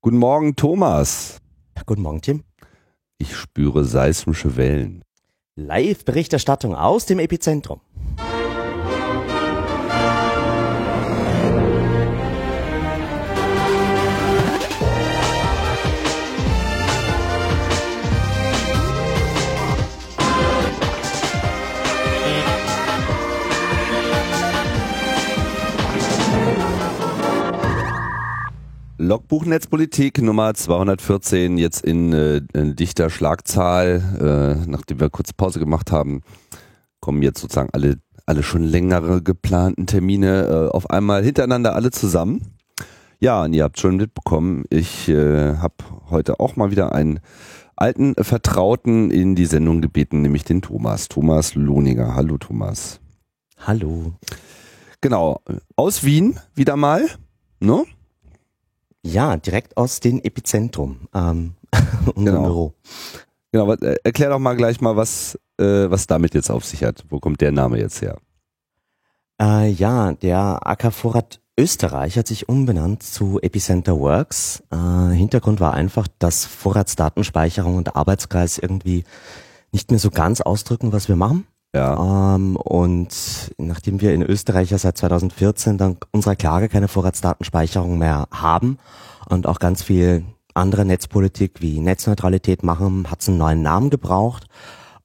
Guten Morgen, Thomas. Guten Morgen, Tim. Ich spüre seismische Wellen. Live-Berichterstattung aus dem Epizentrum. Logbuch Netzpolitik Nummer 214, jetzt in, äh, in dichter Schlagzahl. Äh, nachdem wir kurz Pause gemacht haben, kommen jetzt sozusagen alle, alle schon längere geplanten Termine äh, auf einmal hintereinander alle zusammen. Ja, und ihr habt schon mitbekommen, ich äh, habe heute auch mal wieder einen alten Vertrauten in die Sendung gebeten, nämlich den Thomas. Thomas Lohniger. Hallo Thomas. Hallo. Genau, aus Wien wieder mal. Ne? Ja, direkt aus dem Epizentrum, ähm, unserem Genau. Büro. Genau, was- äh, erklär doch mal gleich mal, was, äh, was damit jetzt auf sich hat. Wo kommt der Name jetzt her? Äh, ja, der AK Vorrat Österreich hat sich umbenannt zu Epicenter Works. Äh, Hintergrund war einfach, dass Vorratsdatenspeicherung und Arbeitskreis irgendwie nicht mehr so ganz ausdrücken, was wir machen. Ja. Ähm, und nachdem wir in Österreich ja seit 2014 dank unserer Klage keine Vorratsdatenspeicherung mehr haben und auch ganz viel andere Netzpolitik wie Netzneutralität machen, hat es einen neuen Namen gebraucht.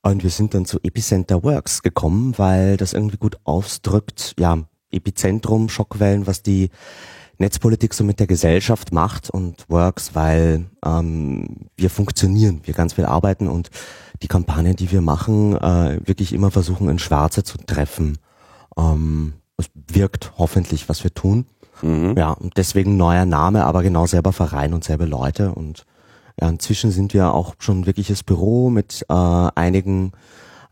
Und wir sind dann zu Epicenter Works gekommen, weil das irgendwie gut ausdrückt, ja, Epizentrum, Schockwellen, was die Netzpolitik so mit der Gesellschaft macht und Works, weil ähm, wir funktionieren, wir ganz viel arbeiten und die Kampagnen, die wir machen, äh, wirklich immer versuchen, in Schwarze zu treffen. Ähm, es wirkt hoffentlich, was wir tun. Mhm. Ja, und deswegen neuer Name, aber genau selber Verein und selbe Leute. Und ja, inzwischen sind wir auch schon ein wirkliches Büro mit äh, einigen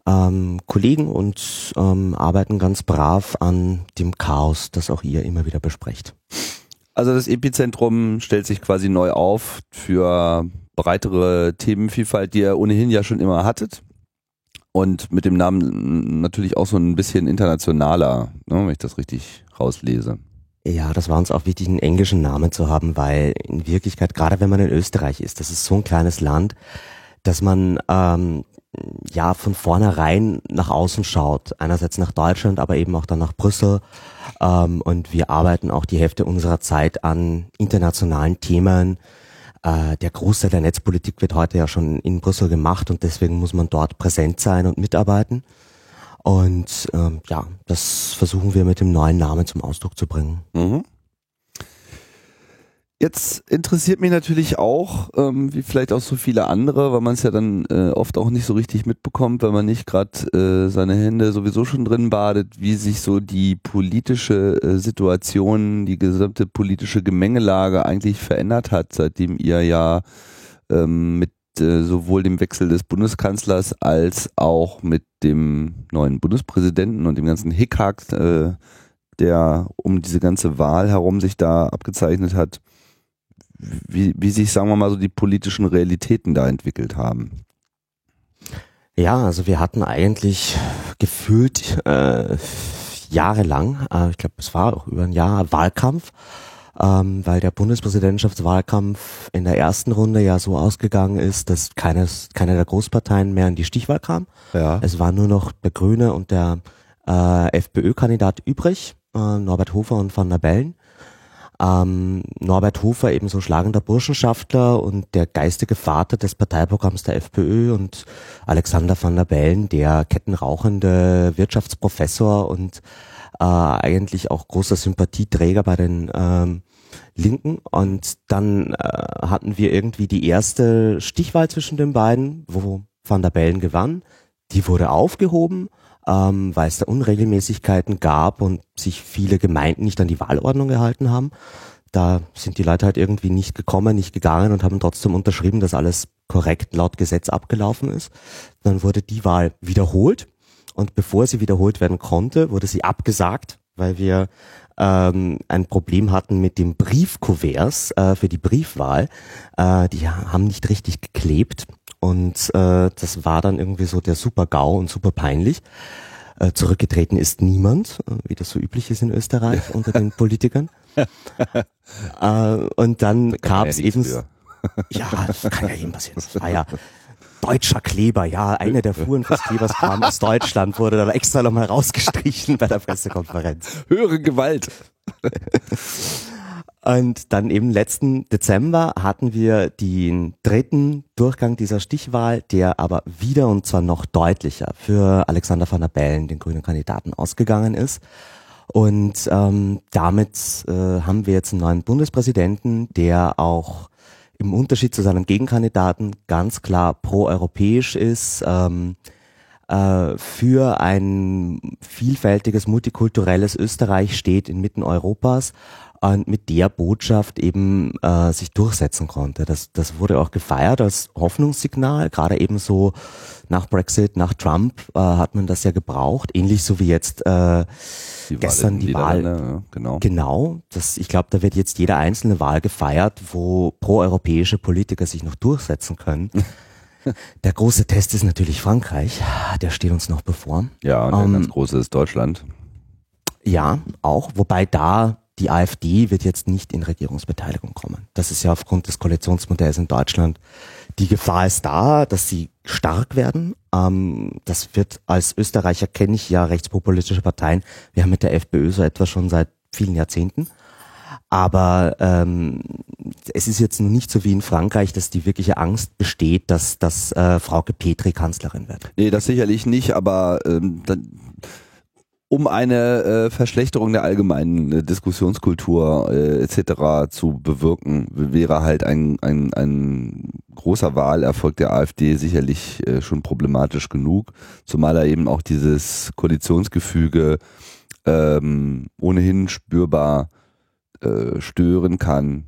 ähm, Kollegen und ähm, arbeiten ganz brav an dem Chaos, das auch ihr immer wieder besprecht. Also das Epizentrum stellt sich quasi neu auf für breitere Themenvielfalt, die ihr ohnehin ja schon immer hattet. Und mit dem Namen natürlich auch so ein bisschen internationaler, ne, wenn ich das richtig rauslese. Ja, das war uns auch wichtig, einen englischen Namen zu haben, weil in Wirklichkeit, gerade wenn man in Österreich ist, das ist so ein kleines Land, dass man ähm, ja von vornherein nach außen schaut. Einerseits nach Deutschland, aber eben auch dann nach Brüssel. Ähm, und wir arbeiten auch die Hälfte unserer Zeit an internationalen Themen. Äh, der Großteil der Netzpolitik wird heute ja schon in Brüssel gemacht und deswegen muss man dort präsent sein und mitarbeiten. Und ähm, ja, das versuchen wir mit dem neuen Namen zum Ausdruck zu bringen. Mhm. Jetzt interessiert mich natürlich auch, ähm, wie vielleicht auch so viele andere, weil man es ja dann äh, oft auch nicht so richtig mitbekommt, wenn man nicht gerade äh, seine Hände sowieso schon drin badet, wie sich so die politische äh, Situation, die gesamte politische Gemengelage eigentlich verändert hat, seitdem ihr ja ähm, mit äh, sowohl dem Wechsel des Bundeskanzlers als auch mit dem neuen Bundespräsidenten und dem ganzen Hickhack, äh, der um diese ganze Wahl herum sich da abgezeichnet hat, wie, wie sich, sagen wir mal, so die politischen Realitäten da entwickelt haben. Ja, also wir hatten eigentlich gefühlt äh, jahrelang, äh, ich glaube es war auch über ein Jahr Wahlkampf, ähm, weil der Bundespräsidentschaftswahlkampf in der ersten Runde ja so ausgegangen ist, dass keines, keine der Großparteien mehr in die Stichwahl kam. Ja. Es war nur noch der Grüne und der äh, FPÖ-Kandidat übrig, äh, Norbert Hofer und Van der Bellen. Ähm, Norbert Hofer eben so schlagender Burschenschaftler und der geistige Vater des Parteiprogramms der FPÖ und Alexander van der Bellen, der kettenrauchende Wirtschaftsprofessor und äh, eigentlich auch großer Sympathieträger bei den ähm, Linken. Und dann äh, hatten wir irgendwie die erste Stichwahl zwischen den beiden, wo van der Bellen gewann. Die wurde aufgehoben, ähm, weil es da Unregelmäßigkeiten gab und sich viele Gemeinden nicht an die Wahlordnung gehalten haben. Da sind die Leute halt irgendwie nicht gekommen, nicht gegangen und haben trotzdem unterschrieben, dass alles korrekt laut Gesetz abgelaufen ist. Dann wurde die Wahl wiederholt und bevor sie wiederholt werden konnte, wurde sie abgesagt, weil wir ähm, ein Problem hatten mit dem Briefkuverts äh, für die Briefwahl. Äh, die haben nicht richtig geklebt und äh, das war dann irgendwie so der super GAU und super peinlich. Äh, zurückgetreten ist niemand, äh, wie das so üblich ist in Österreich unter den Politikern. äh, und dann gab es eben, ja, das kann ja eben passieren. War ja deutscher Kleber, ja, einer der Fuhren des Klebers kam aus Deutschland, wurde dann extra nochmal rausgestrichen bei der Pressekonferenz. Höhere Gewalt. Und dann eben letzten Dezember hatten wir den dritten Durchgang dieser Stichwahl, der aber wieder und zwar noch deutlicher für Alexander van der Bellen, den grünen Kandidaten, ausgegangen ist. Und ähm, damit äh, haben wir jetzt einen neuen Bundespräsidenten, der auch im Unterschied zu seinem Gegenkandidaten ganz klar pro-europäisch ist, ähm, äh, für ein vielfältiges, multikulturelles Österreich steht inmitten Europas und mit der Botschaft eben äh, sich durchsetzen konnte. Das, das wurde auch gefeiert als Hoffnungssignal, gerade eben so nach Brexit, nach Trump äh, hat man das ja gebraucht, ähnlich so wie jetzt äh, die gestern die Wahl. Ja, genau. Genau. Das, ich glaube, da wird jetzt jede einzelne Wahl gefeiert, wo proeuropäische Politiker sich noch durchsetzen können. Der große Test ist natürlich Frankreich. Der steht uns noch bevor. Ja, und der um, ganz große ist Deutschland. Ja, auch. Wobei da die AfD wird jetzt nicht in Regierungsbeteiligung kommen. Das ist ja aufgrund des Koalitionsmodells in Deutschland. Die Gefahr ist da, dass sie stark werden. Ähm, das wird als Österreicher kenne ich ja rechtspopulistische Parteien. Wir haben mit der FPÖ so etwas schon seit vielen Jahrzehnten. Aber ähm, es ist jetzt nicht so wie in Frankreich, dass die wirkliche Angst besteht, dass, dass äh, Frauke Petri Kanzlerin wird. Nee, das sicherlich nicht, aber ähm, dann um eine äh, Verschlechterung der allgemeinen äh, Diskussionskultur äh, etc. zu bewirken, wäre halt ein, ein, ein großer Wahlerfolg der AfD sicherlich äh, schon problematisch genug, zumal er eben auch dieses Koalitionsgefüge ähm, ohnehin spürbar äh, stören kann.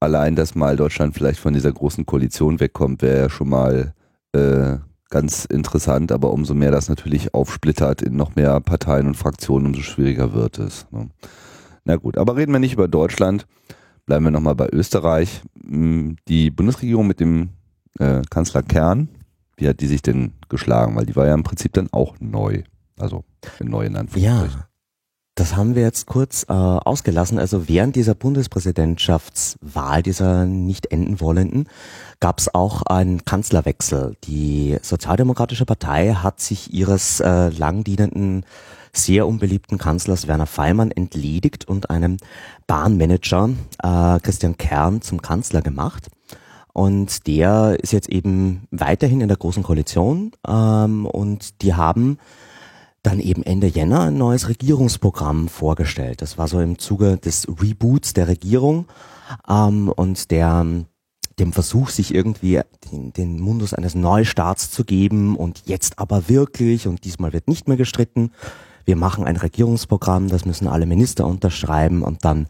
Allein, dass mal Deutschland vielleicht von dieser großen Koalition wegkommt, wäre ja schon mal äh, ganz interessant, aber umso mehr das natürlich aufsplittert in noch mehr Parteien und Fraktionen, umso schwieriger wird es. Ne? Na gut, aber reden wir nicht über Deutschland, bleiben wir nochmal bei Österreich. Hm, die Bundesregierung mit dem äh, Kanzler Kern, wie hat die sich denn geschlagen? Weil die war ja im Prinzip dann auch neu. Also neu in Anführungszeichen. Ja. Das haben wir jetzt kurz äh, ausgelassen. Also während dieser Bundespräsidentschaftswahl, dieser nicht enden wollenden, gab es auch einen Kanzlerwechsel. Die Sozialdemokratische Partei hat sich ihres äh, langdienenden, sehr unbeliebten Kanzlers Werner Feimann entledigt und einem Bahnmanager äh, Christian Kern zum Kanzler gemacht. Und der ist jetzt eben weiterhin in der Großen Koalition ähm, und die haben dann eben Ende Jänner ein neues Regierungsprogramm vorgestellt. Das war so im Zuge des Reboots der Regierung ähm, und der dem Versuch, sich irgendwie den, den Mundus eines Neustarts zu geben und jetzt aber wirklich und diesmal wird nicht mehr gestritten. Wir machen ein Regierungsprogramm, das müssen alle Minister unterschreiben und dann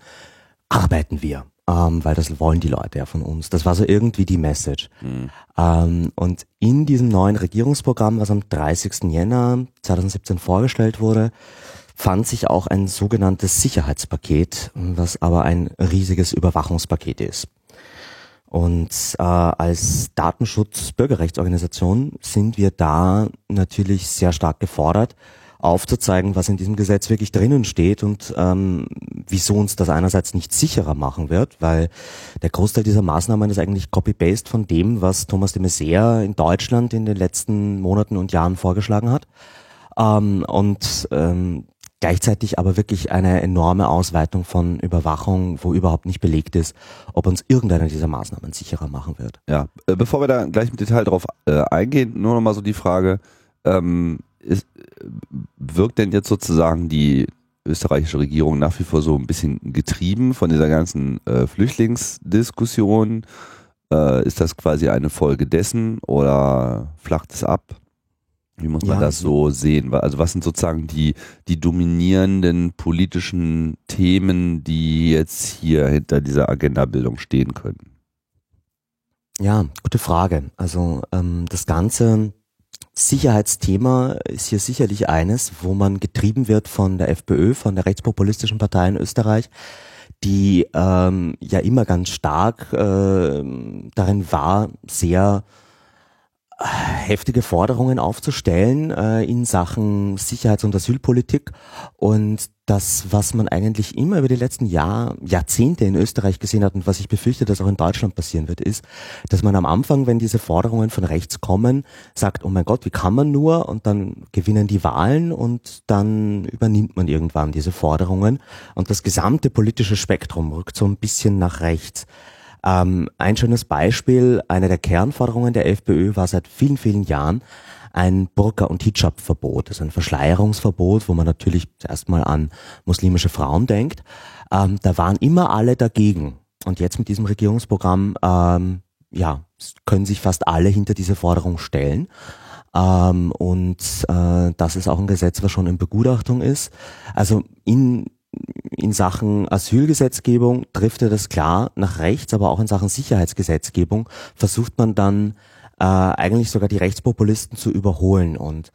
arbeiten wir ähm, weil das wollen die Leute ja von uns. Das war so irgendwie die Message. Mhm. Ähm, und in diesem neuen Regierungsprogramm, was am 30. Jänner 2017 vorgestellt wurde, fand sich auch ein sogenanntes Sicherheitspaket, was aber ein riesiges Überwachungspaket ist. Und äh, als Datenschutz-Bürgerrechtsorganisation sind wir da natürlich sehr stark gefordert, aufzuzeigen, was in diesem Gesetz wirklich drinnen steht und ähm, wieso uns das einerseits nicht sicherer machen wird, weil der Großteil dieser Maßnahmen ist eigentlich Copy-Paste von dem, was Thomas de Maizière in Deutschland in den letzten Monaten und Jahren vorgeschlagen hat. Ähm, und ähm, gleichzeitig aber wirklich eine enorme Ausweitung von Überwachung, wo überhaupt nicht belegt ist, ob uns irgendeine dieser Maßnahmen sicherer machen wird. Ja, äh, bevor wir da gleich im Detail drauf äh, eingehen, nur noch mal so die Frage, ähm, ist, wirkt denn jetzt sozusagen die österreichische Regierung nach wie vor so ein bisschen getrieben von dieser ganzen äh, Flüchtlingsdiskussion? Äh, ist das quasi eine Folge dessen oder flacht es ab? Wie muss man ja, das so sehen? Also was sind sozusagen die, die dominierenden politischen Themen, die jetzt hier hinter dieser Agendabildung stehen können? Ja, gute Frage. Also ähm, das Ganze Sicherheitsthema ist hier sicherlich eines, wo man getrieben wird von der FPÖ, von der rechtspopulistischen Partei in Österreich, die ähm, ja immer ganz stark äh, darin war, sehr heftige Forderungen aufzustellen äh, in Sachen Sicherheits- und Asylpolitik. Und das, was man eigentlich immer über die letzten Jahr, Jahrzehnte in Österreich gesehen hat und was ich befürchte, dass auch in Deutschland passieren wird, ist, dass man am Anfang, wenn diese Forderungen von rechts kommen, sagt, oh mein Gott, wie kann man nur? Und dann gewinnen die Wahlen und dann übernimmt man irgendwann diese Forderungen und das gesamte politische Spektrum rückt so ein bisschen nach rechts. Ähm, ein schönes Beispiel, eine der Kernforderungen der FPÖ war seit vielen, vielen Jahren ein Burka- und Hijab-Verbot, also ein Verschleierungsverbot, wo man natürlich zuerst mal an muslimische Frauen denkt. Ähm, da waren immer alle dagegen. Und jetzt mit diesem Regierungsprogramm, ähm, ja, können sich fast alle hinter diese Forderung stellen. Ähm, und äh, das ist auch ein Gesetz, was schon in Begutachtung ist. Also in in Sachen Asylgesetzgebung trifft er das klar nach rechts, aber auch in Sachen Sicherheitsgesetzgebung versucht man dann äh, eigentlich sogar die Rechtspopulisten zu überholen. Und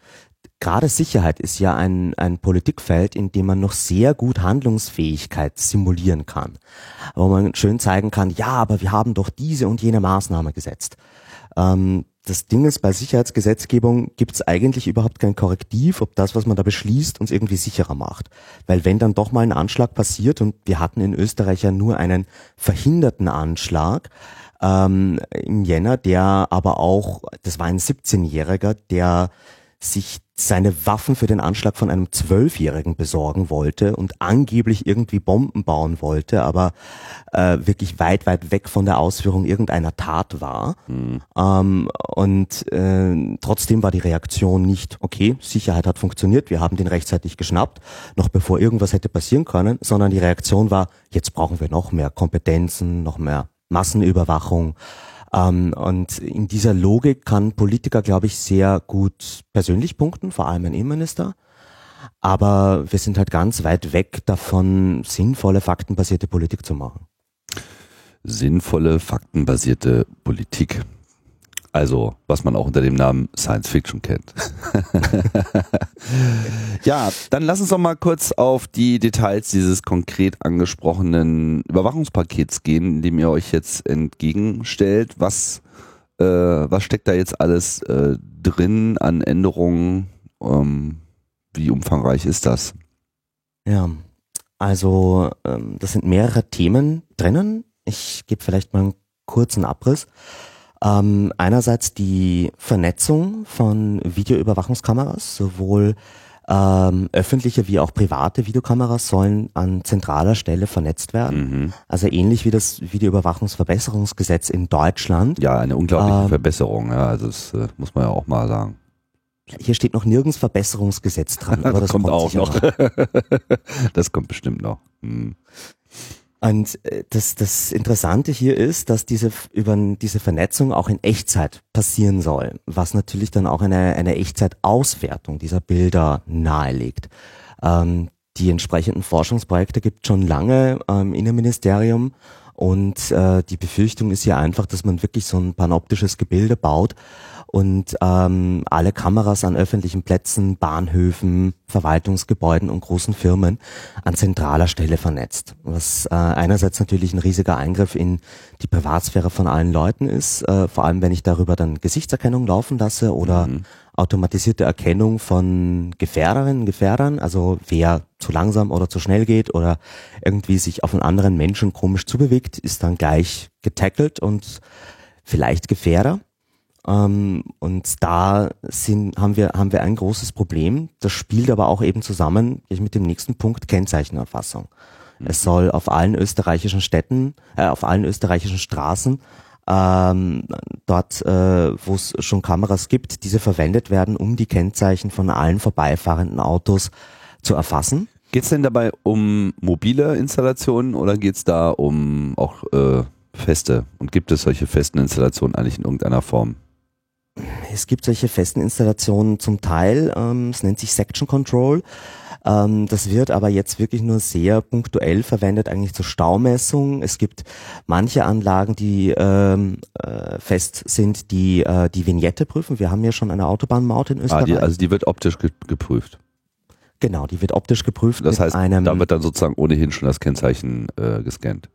gerade Sicherheit ist ja ein, ein Politikfeld, in dem man noch sehr gut Handlungsfähigkeit simulieren kann. Wo man schön zeigen kann, ja, aber wir haben doch diese und jene Maßnahme gesetzt. Ähm, das Ding ist, bei Sicherheitsgesetzgebung gibt es eigentlich überhaupt kein Korrektiv, ob das, was man da beschließt, uns irgendwie sicherer macht. Weil wenn dann doch mal ein Anschlag passiert, und wir hatten in Österreich ja nur einen verhinderten Anschlag, ähm, im Jänner, der aber auch, das war ein 17-Jähriger, der sich seine Waffen für den Anschlag von einem Zwölfjährigen besorgen wollte und angeblich irgendwie Bomben bauen wollte, aber äh, wirklich weit, weit weg von der Ausführung irgendeiner Tat war. Mhm. Ähm, und äh, trotzdem war die Reaktion nicht, okay, Sicherheit hat funktioniert, wir haben den rechtzeitig geschnappt, noch bevor irgendwas hätte passieren können, sondern die Reaktion war, jetzt brauchen wir noch mehr Kompetenzen, noch mehr Massenüberwachung. Ähm, und in dieser Logik kann Politiker, glaube ich, sehr gut persönlich punkten, vor allem ein Innenminister. Aber wir sind halt ganz weit weg davon, sinnvolle, faktenbasierte Politik zu machen. Sinnvolle, faktenbasierte Politik. Also, was man auch unter dem Namen Science Fiction kennt. ja, dann lass uns doch mal kurz auf die Details dieses konkret angesprochenen Überwachungspakets gehen, dem ihr euch jetzt entgegenstellt. Was, äh, was steckt da jetzt alles äh, drin an Änderungen? Ähm, wie umfangreich ist das? Ja, also ähm, das sind mehrere Themen drinnen. Ich gebe vielleicht mal einen kurzen Abriss. Ähm, einerseits die Vernetzung von Videoüberwachungskameras, sowohl ähm, öffentliche wie auch private Videokameras sollen an zentraler Stelle vernetzt werden. Mhm. Also ähnlich wie das Videoüberwachungsverbesserungsgesetz in Deutschland. Ja, eine unglaubliche ähm, Verbesserung, ja, also das äh, muss man ja auch mal sagen. Hier steht noch nirgends Verbesserungsgesetz dran, aber das, das kommt, kommt auch noch. das kommt bestimmt noch. Hm. Und äh, das, das Interessante hier ist, dass diese, über diese Vernetzung auch in Echtzeit passieren soll, was natürlich dann auch eine, eine Echtzeitauswertung dieser Bilder nahelegt. Ähm, die entsprechenden Forschungsprojekte gibt schon lange im Innenministerium und äh, die Befürchtung ist ja einfach, dass man wirklich so ein panoptisches Gebilde baut, und ähm, alle Kameras an öffentlichen Plätzen, Bahnhöfen, Verwaltungsgebäuden und großen Firmen an zentraler Stelle vernetzt. Was äh, einerseits natürlich ein riesiger Eingriff in die Privatsphäre von allen Leuten ist, äh, vor allem wenn ich darüber dann Gesichtserkennung laufen lasse oder mhm. Automatisierte Erkennung von Gefährderinnen, Gefährdern, also wer zu langsam oder zu schnell geht oder irgendwie sich auf einen anderen Menschen komisch zubewegt, ist dann gleich getackelt und vielleicht Gefährder. Ähm, und da sind, haben wir, haben wir ein großes Problem. Das spielt aber auch eben zusammen mit dem nächsten Punkt Kennzeichenerfassung. Mhm. Es soll auf allen österreichischen Städten, äh, auf allen österreichischen Straßen ähm, dort, äh, wo es schon Kameras gibt, diese verwendet werden, um die Kennzeichen von allen vorbeifahrenden Autos zu erfassen. Geht es denn dabei um mobile Installationen oder geht es da um auch äh, feste? Und gibt es solche festen Installationen eigentlich in irgendeiner Form? Es gibt solche festen Installationen zum Teil, ähm, es nennt sich Section Control. Ähm, das wird aber jetzt wirklich nur sehr punktuell verwendet, eigentlich zur Staumessung. Es gibt manche Anlagen, die ähm, äh, fest sind, die äh, die Vignette prüfen. Wir haben ja schon eine Autobahnmaut in Österreich. Ah, die, also die wird optisch ge geprüft. Genau, die wird optisch geprüft. Das heißt, da wird dann sozusagen ohnehin schon das Kennzeichen äh, gescannt.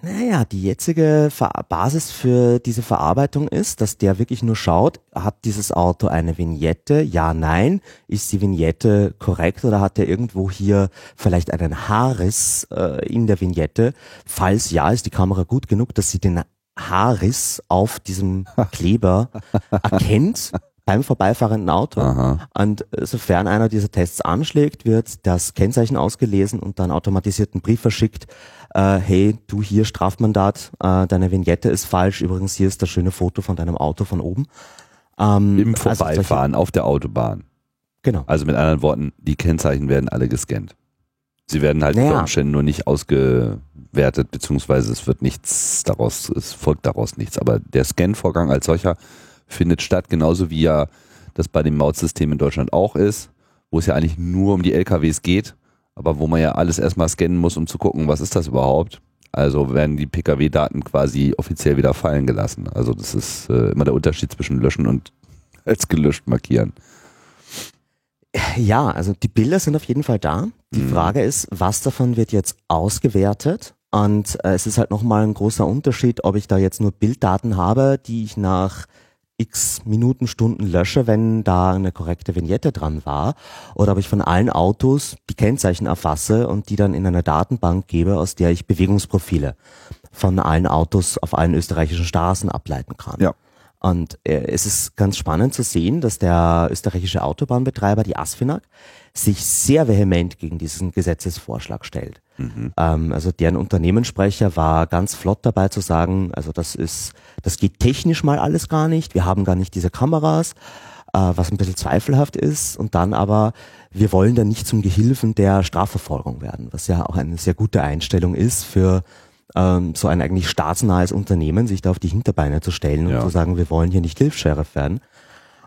Naja, die jetzige Ver Basis für diese Verarbeitung ist, dass der wirklich nur schaut, hat dieses Auto eine Vignette? Ja, nein. Ist die Vignette korrekt oder hat er irgendwo hier vielleicht einen Haarriss äh, in der Vignette? Falls ja, ist die Kamera gut genug, dass sie den Haarriss auf diesem Kleber erkennt beim vorbeifahrenden Auto. Aha. Und sofern einer dieser Tests anschlägt, wird das Kennzeichen ausgelesen und dann automatisiert ein Brief verschickt. Äh, hey, du hier Strafmandat, äh, deine Vignette ist falsch. Übrigens, hier ist das schöne Foto von deinem Auto von oben. Ähm, Im also Vorbeifahren auf der Autobahn. genau. Also mit anderen Worten, die Kennzeichen werden alle gescannt. Sie werden halt Naja. unter Umständen nur nicht ausgewertet, beziehungsweise es wird nichts daraus, es folgt daraus nichts. Aber der Scan-Vorgang als solcher findet statt, genauso wie ja das bei dem Mautsystem in Deutschland auch ist, wo es ja eigentlich nur um die LKWs geht, aber wo man ja alles erstmal scannen muss, um zu gucken, was ist das überhaupt. Also werden die Pkw-Daten quasi offiziell wieder fallen gelassen. Also das ist äh, immer der Unterschied zwischen löschen und als gelöscht markieren. Ja, also die Bilder sind auf jeden Fall da. Die Mhm. Frage ist, was davon wird jetzt ausgewertet? Und äh, es ist halt nochmal ein großer Unterschied, ob ich da jetzt nur Bilddaten habe, die ich nach x Minuten, Stunden lösche, wenn da eine korrekte Vignette dran war, oder ob ich von allen Autos die Kennzeichen erfasse und die dann in eine Datenbank gebe, aus der ich Bewegungsprofile von allen Autos auf allen österreichischen Straßen ableiten kann. Ja. Und äh, es ist ganz spannend zu sehen, dass der österreichische Autobahnbetreiber, die ASFINAG, sich sehr vehement gegen diesen Gesetzesvorschlag stellt. Ähm, also deren Unternehmenssprecher war ganz flott dabei zu sagen, also das ist, das geht technisch mal alles gar nicht, wir haben gar nicht diese Kameras, äh, was ein bisschen zweifelhaft ist. Und dann aber, wir wollen dann nicht zum Gehilfen der Strafverfolgung werden, was ja auch eine sehr gute Einstellung ist für ähm, so ein eigentlich staatsnahes Unternehmen, sich da auf die Hinterbeine zu stellen Ja. und zu sagen, wir wollen hier nicht Hilfs-Sheriff werden.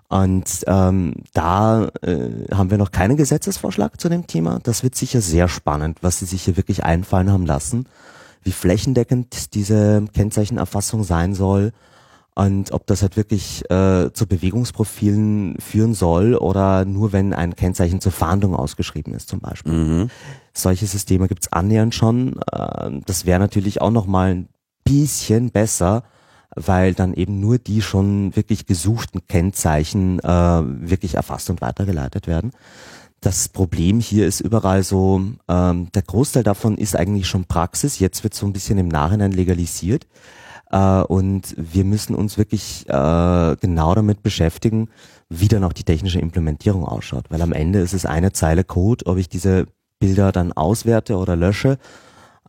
Und ähm, da äh, haben wir noch keinen Gesetzesvorschlag zu dem Thema. Das wird sicher sehr spannend, was sie sich hier wirklich einfallen haben lassen, wie flächendeckend diese Kennzeichenerfassung sein soll und ob das halt wirklich äh, zu Bewegungsprofilen führen soll oder nur wenn ein Kennzeichen zur Fahndung ausgeschrieben ist zum Beispiel. Mhm. Solche Systeme gibt's annähernd schon. Äh, Das wäre natürlich auch nochmal ein bisschen besser, weil dann eben nur die schon wirklich gesuchten Kennzeichen äh, wirklich erfasst und weitergeleitet werden. Das Problem hier ist überall so, ähm, der Großteil davon ist eigentlich schon Praxis. Jetzt wird so ein bisschen im Nachhinein legalisiert. Äh, und wir müssen uns wirklich äh, genau damit beschäftigen, wie dann auch die technische Implementierung ausschaut. Weil am Ende ist es eine Zeile Code, ob ich diese Bilder dann auswerte oder lösche.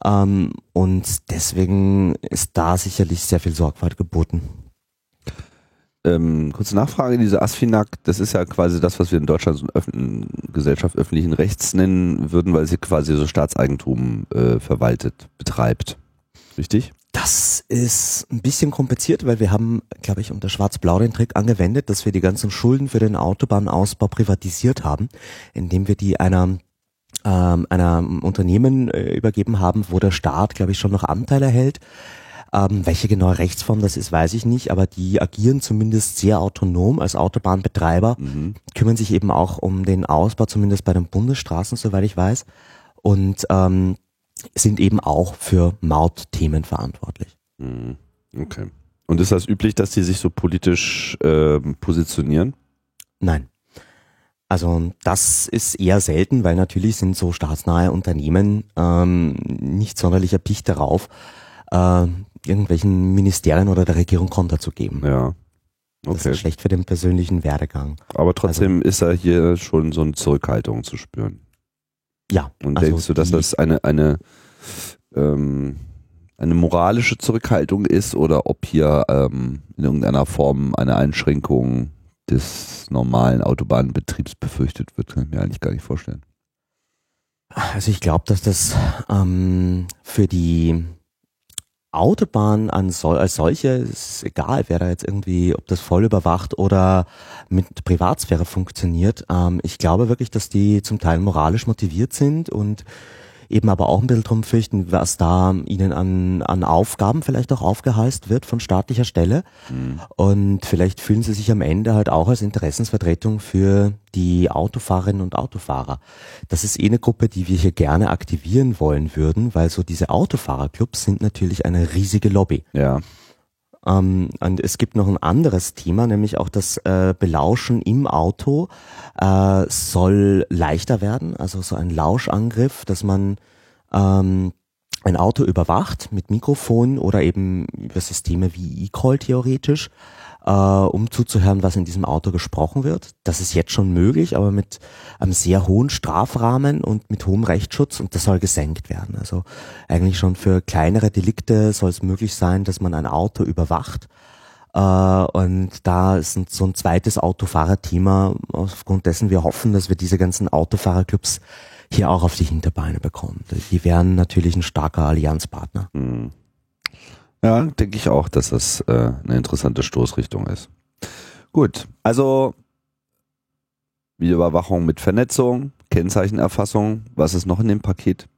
Ähm, und deswegen ist da sicherlich sehr viel Sorgfalt geboten. Ähm, kurze Nachfrage, diese ASFINAG, das ist ja quasi das, was wir in Deutschland so eine Gesellschaft öffentlichen Rechts nennen würden, weil sie quasi so Staatseigentum äh, verwaltet, betreibt. Richtig? Das ist ein bisschen kompliziert, weil wir haben, glaube ich, unter Schwarz-Blau den Trick angewendet, dass wir die ganzen Schulden für den Autobahnausbau privatisiert haben, indem wir die einer ähm, einer Unternehmen äh, übergeben haben, wo der Staat, glaube ich, schon noch Anteile hält. Ähm, welche genaue Rechtsform das ist, weiß ich nicht, aber die agieren zumindest sehr autonom als Autobahnbetreiber, Mhm. kümmern sich eben auch um den Ausbau, zumindest bei den Bundesstraßen, soweit ich weiß, und ähm, sind eben auch für Mautthemen verantwortlich. Mhm. Okay. Und ist das üblich, dass die sich so politisch ähm, positionieren? Nein. Also das ist eher selten, weil natürlich sind so staatsnahe Unternehmen ähm, nicht sonderlich erpicht darauf, äh, irgendwelchen Ministerien oder der Regierung Konter zu geben. Ja. Das Okay. ist schlecht für den persönlichen Werdegang. Aber trotzdem ist da hier schon so eine Zurückhaltung zu spüren. Ja. Und also denkst du, dass das eine, eine, ähm, eine moralische Zurückhaltung ist oder ob hier ähm, in irgendeiner Form eine Einschränkung des normalen Autobahnbetriebs befürchtet wird, kann ich mir eigentlich gar nicht vorstellen. Also ich glaube, dass das ähm, für die Autobahn an sol als solche ist egal, wer da jetzt irgendwie, ob das voll überwacht oder mit Privatsphäre funktioniert. Ähm, ich glaube wirklich, dass die zum Teil moralisch motiviert sind und eben aber auch ein bisschen drum fürchten, was da ihnen an, an Aufgaben vielleicht auch aufgeheißt wird von staatlicher Stelle. Mhm. Und vielleicht fühlen sie sich am Ende halt auch als Interessensvertretung für die Autofahrerinnen und Autofahrer. Das ist eh eine Gruppe, die wir hier gerne aktivieren wollen würden, weil so diese Autofahrerclubs sind natürlich eine riesige Lobby. Ja. Ähm, und es gibt noch ein anderes Thema, nämlich auch das äh, Belauschen im Auto äh, soll leichter werden. Also so ein Lauschangriff, dass man ähm, ein Auto überwacht mit Mikrofon oder eben über Systeme wie eCall theoretisch äh, um zuzuhören, was in diesem Auto gesprochen wird. Das ist jetzt schon möglich, aber mit einem sehr hohen Strafrahmen und mit hohem Rechtsschutz und das soll gesenkt werden. Also eigentlich schon für kleinere Delikte soll es möglich sein, dass man ein Auto überwacht. Äh, und da ist so ein zweites Autofahrerthema, aufgrund dessen wir hoffen, dass wir diese ganzen Autofahrerclubs hier auch auf die Hinterbeine bekommen. Die wären natürlich ein starker Allianzpartner. Mhm. Ja, denke ich auch, dass das äh, eine interessante Stoßrichtung ist. Gut, also Videoüberwachung mit Vernetzung, Kennzeichenerfassung, was ist noch in dem Paket?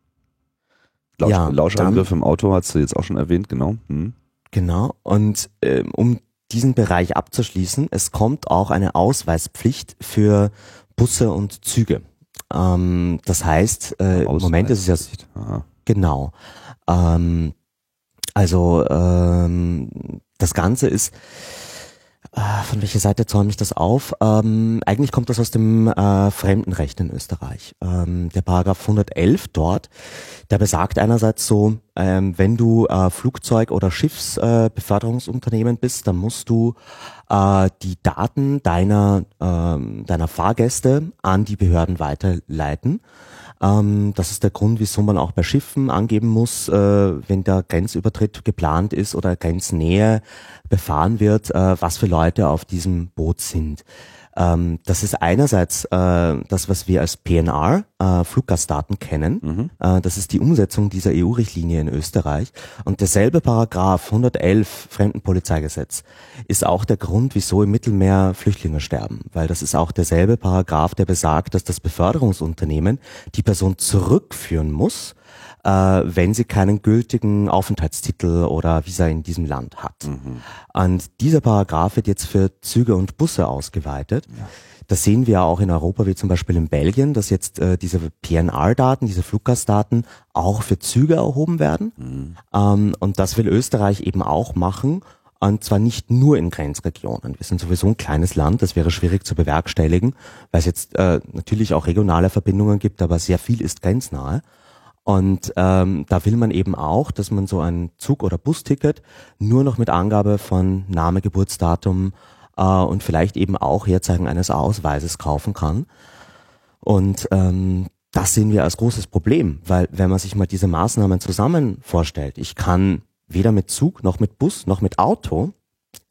Lausch, ja, Lauschangriff im Auto hast du jetzt auch schon erwähnt, genau. Hm. Genau, und ähm, um diesen Bereich abzuschließen, es kommt auch eine Ausweispflicht für Busse und Züge. Ähm, das heißt, äh, im Moment ist es ja Aha. genau. Ähm, also ähm, das Ganze ist äh, von welcher Seite zäume ich das auf? Ähm, eigentlich kommt das aus dem äh, Fremdenrecht in Österreich. Ähm, der Paragraph 111 dort, der besagt einerseits so, ähm, wenn du äh, Flugzeug- oder Schiffsbeförderungsunternehmen äh, bist, dann musst du äh, die Daten deiner, äh, deiner Fahrgäste an die Behörden weiterleiten. Ähm, das ist der Grund, wieso man auch bei Schiffen angeben muss, äh, wenn der Grenzübertritt geplant ist oder Grenznähe befahren wird, äh, was für Leute auf diesem Boot sind. Ähm, das ist einerseits äh, das, was wir als PNR, äh, Fluggastdaten kennen. Mhm. Äh, das ist die Umsetzung dieser EU-Richtlinie in Österreich. Und derselbe Paragraph 111 Fremdenpolizeigesetz ist auch der Grund, wieso im Mittelmeer Flüchtlinge sterben. Weil das ist auch derselbe Paragraph, der besagt, dass das Beförderungsunternehmen die Person zurückführen muss, äh, wenn sie keinen gültigen Aufenthaltstitel oder Visa in diesem Land hat. Mhm. Und dieser Paragraph wird jetzt für Züge und Busse ausgeweitet. Ja. Das sehen wir auch in Europa, wie zum Beispiel in Belgien, dass jetzt äh, diese PNR-Daten, diese Fluggastdaten auch für Züge erhoben werden. Mhm. Ähm, und das will Österreich eben auch machen. Und zwar nicht nur in Grenzregionen. Wir sind sowieso ein kleines Land, das wäre schwierig zu bewerkstelligen, weil es jetzt äh, natürlich auch regionale Verbindungen gibt, aber sehr viel ist grenznahe. Und ähm, da will man eben auch, dass man so ein Zug- oder Busticket nur noch mit Angabe von Name, Geburtsdatum äh, und vielleicht eben auch Herzeigen eines Ausweises kaufen kann. Und ähm, das sehen wir als großes Problem, weil wenn man sich mal diese Maßnahmen zusammen vorstellt, ich kann weder mit Zug noch mit Bus noch mit Auto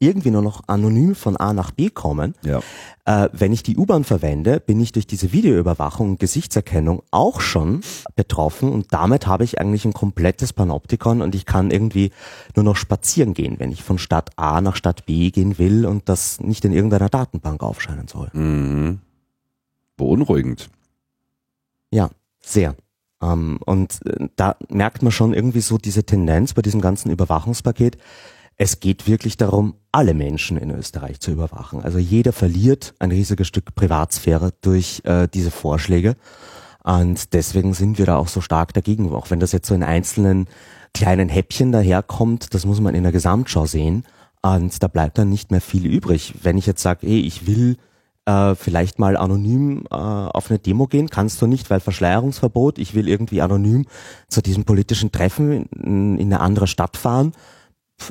irgendwie nur noch anonym von A nach B kommen. Ja. Äh, wenn ich die U-Bahn verwende, bin ich durch diese Videoüberwachung und Gesichtserkennung auch schon betroffen und damit habe ich eigentlich ein komplettes Panoptikon und ich kann irgendwie nur noch spazieren gehen, wenn ich von Stadt A nach Stadt B gehen will und das nicht in irgendeiner Datenbank aufscheinen soll. Mhm. Beunruhigend. Ja, sehr. Ähm, und äh, da merkt man schon irgendwie so diese Tendenz bei diesem ganzen Überwachungspaket, es geht wirklich darum, alle Menschen in Österreich zu überwachen. Also jeder verliert ein riesiges Stück Privatsphäre durch äh, diese Vorschläge. Und deswegen sind wir da auch so stark dagegen. Auch wenn das jetzt so in einzelnen kleinen Häppchen daherkommt, das muss man in der Gesamtschau sehen. Und da bleibt dann nicht mehr viel übrig. Wenn ich jetzt sage, hey, ich will äh, vielleicht mal anonym äh, auf eine Demo gehen, kannst du nicht, weil Verschleierungsverbot, ich will irgendwie anonym zu diesem politischen Treffen in, in eine andere Stadt fahren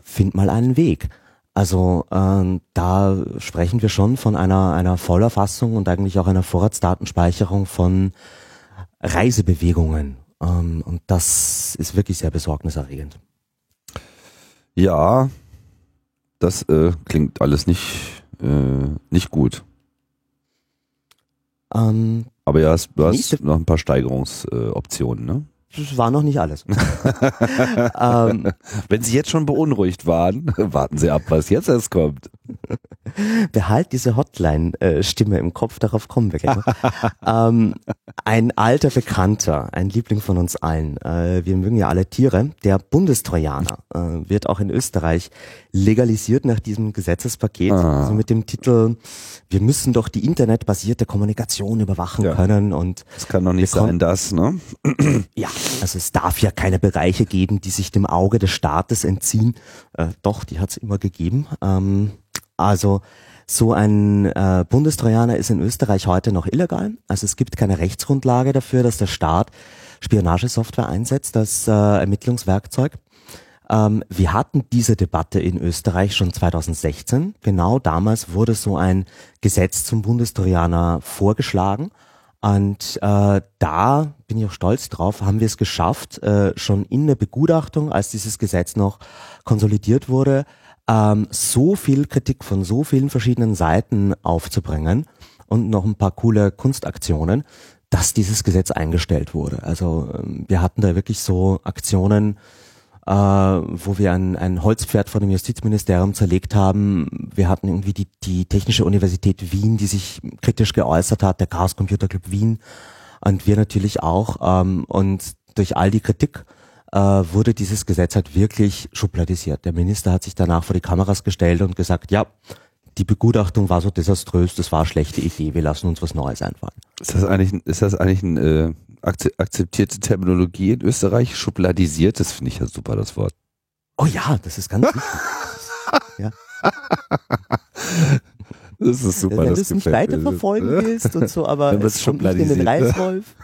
find mal einen Weg. Also äh, da sprechen wir schon von einer, einer Vollerfassung und eigentlich auch einer Vorratsdatenspeicherung von Reisebewegungen. Ähm, und das ist wirklich sehr besorgniserregend. Ja, das äh, klingt alles nicht, äh, nicht gut. Ähm, Aber ja, du hast noch ein paar Steigerungsoptionen, ne? Das war noch nicht alles. ähm, Wenn Sie jetzt schon beunruhigt waren, warten Sie ab, was jetzt erst kommt. Behalt diese Hotline-Stimme im Kopf, darauf kommen wir gleich. ähm, Ein alter Bekannter, ein Liebling von uns allen. Äh, wir mögen ja alle Tiere. Der Bundestrojaner äh, wird auch in Österreich legalisiert nach diesem Gesetzespaket. Ah. Also mit dem Titel, wir müssen doch die internetbasierte Kommunikation überwachen ja. können. Und es kann doch nicht sein, das, ne? Ja, also es darf ja keine Bereiche geben, die sich dem Auge des Staates entziehen. Äh, doch, die hat es immer gegeben. Ähm, also so ein äh, Bundestrojaner ist in Österreich heute noch illegal. Also es gibt keine Rechtsgrundlage dafür, dass der Staat Spionagesoftware einsetzt als äh, Ermittlungswerkzeug. Ähm, wir hatten diese Debatte in Österreich schon 2016. Genau damals wurde so ein Gesetz zum Bundestrojaner vorgeschlagen. Und äh, da bin ich auch stolz drauf, haben wir es geschafft, äh, schon in der Begutachtung, als dieses Gesetz noch konsolidiert wurde, ähm, so viel Kritik von so vielen verschiedenen Seiten aufzubringen und noch ein paar coole Kunstaktionen, dass dieses Gesetz eingestellt wurde. Also ähm, wir hatten da wirklich so Aktionen, äh, wo wir ein, ein Holzpferd vor dem Justizministerium zerlegt haben. Wir hatten irgendwie die, die Technische Universität Wien, die sich kritisch geäußert hat, der Chaos Computer Club Wien und wir natürlich auch. Ähm, und durch all die Kritik äh, wurde dieses Gesetz halt wirklich schubladisiert. Der Minister hat sich danach vor die Kameras gestellt und gesagt, ja, die Begutachtung war so desaströs, das war schlechte Idee, wir lassen uns was Neues einfallen. Ist das eigentlich, ist das eigentlich eine äh, akzeptierte Terminologie in Österreich? Schubladisiert, das finde ich ja super, das Wort. Oh ja, das ist ganz wichtig. ja. Das ist super. Wenn du es nicht weiterverfolgen willst und so, aber es kommt nicht in den Reißwolf.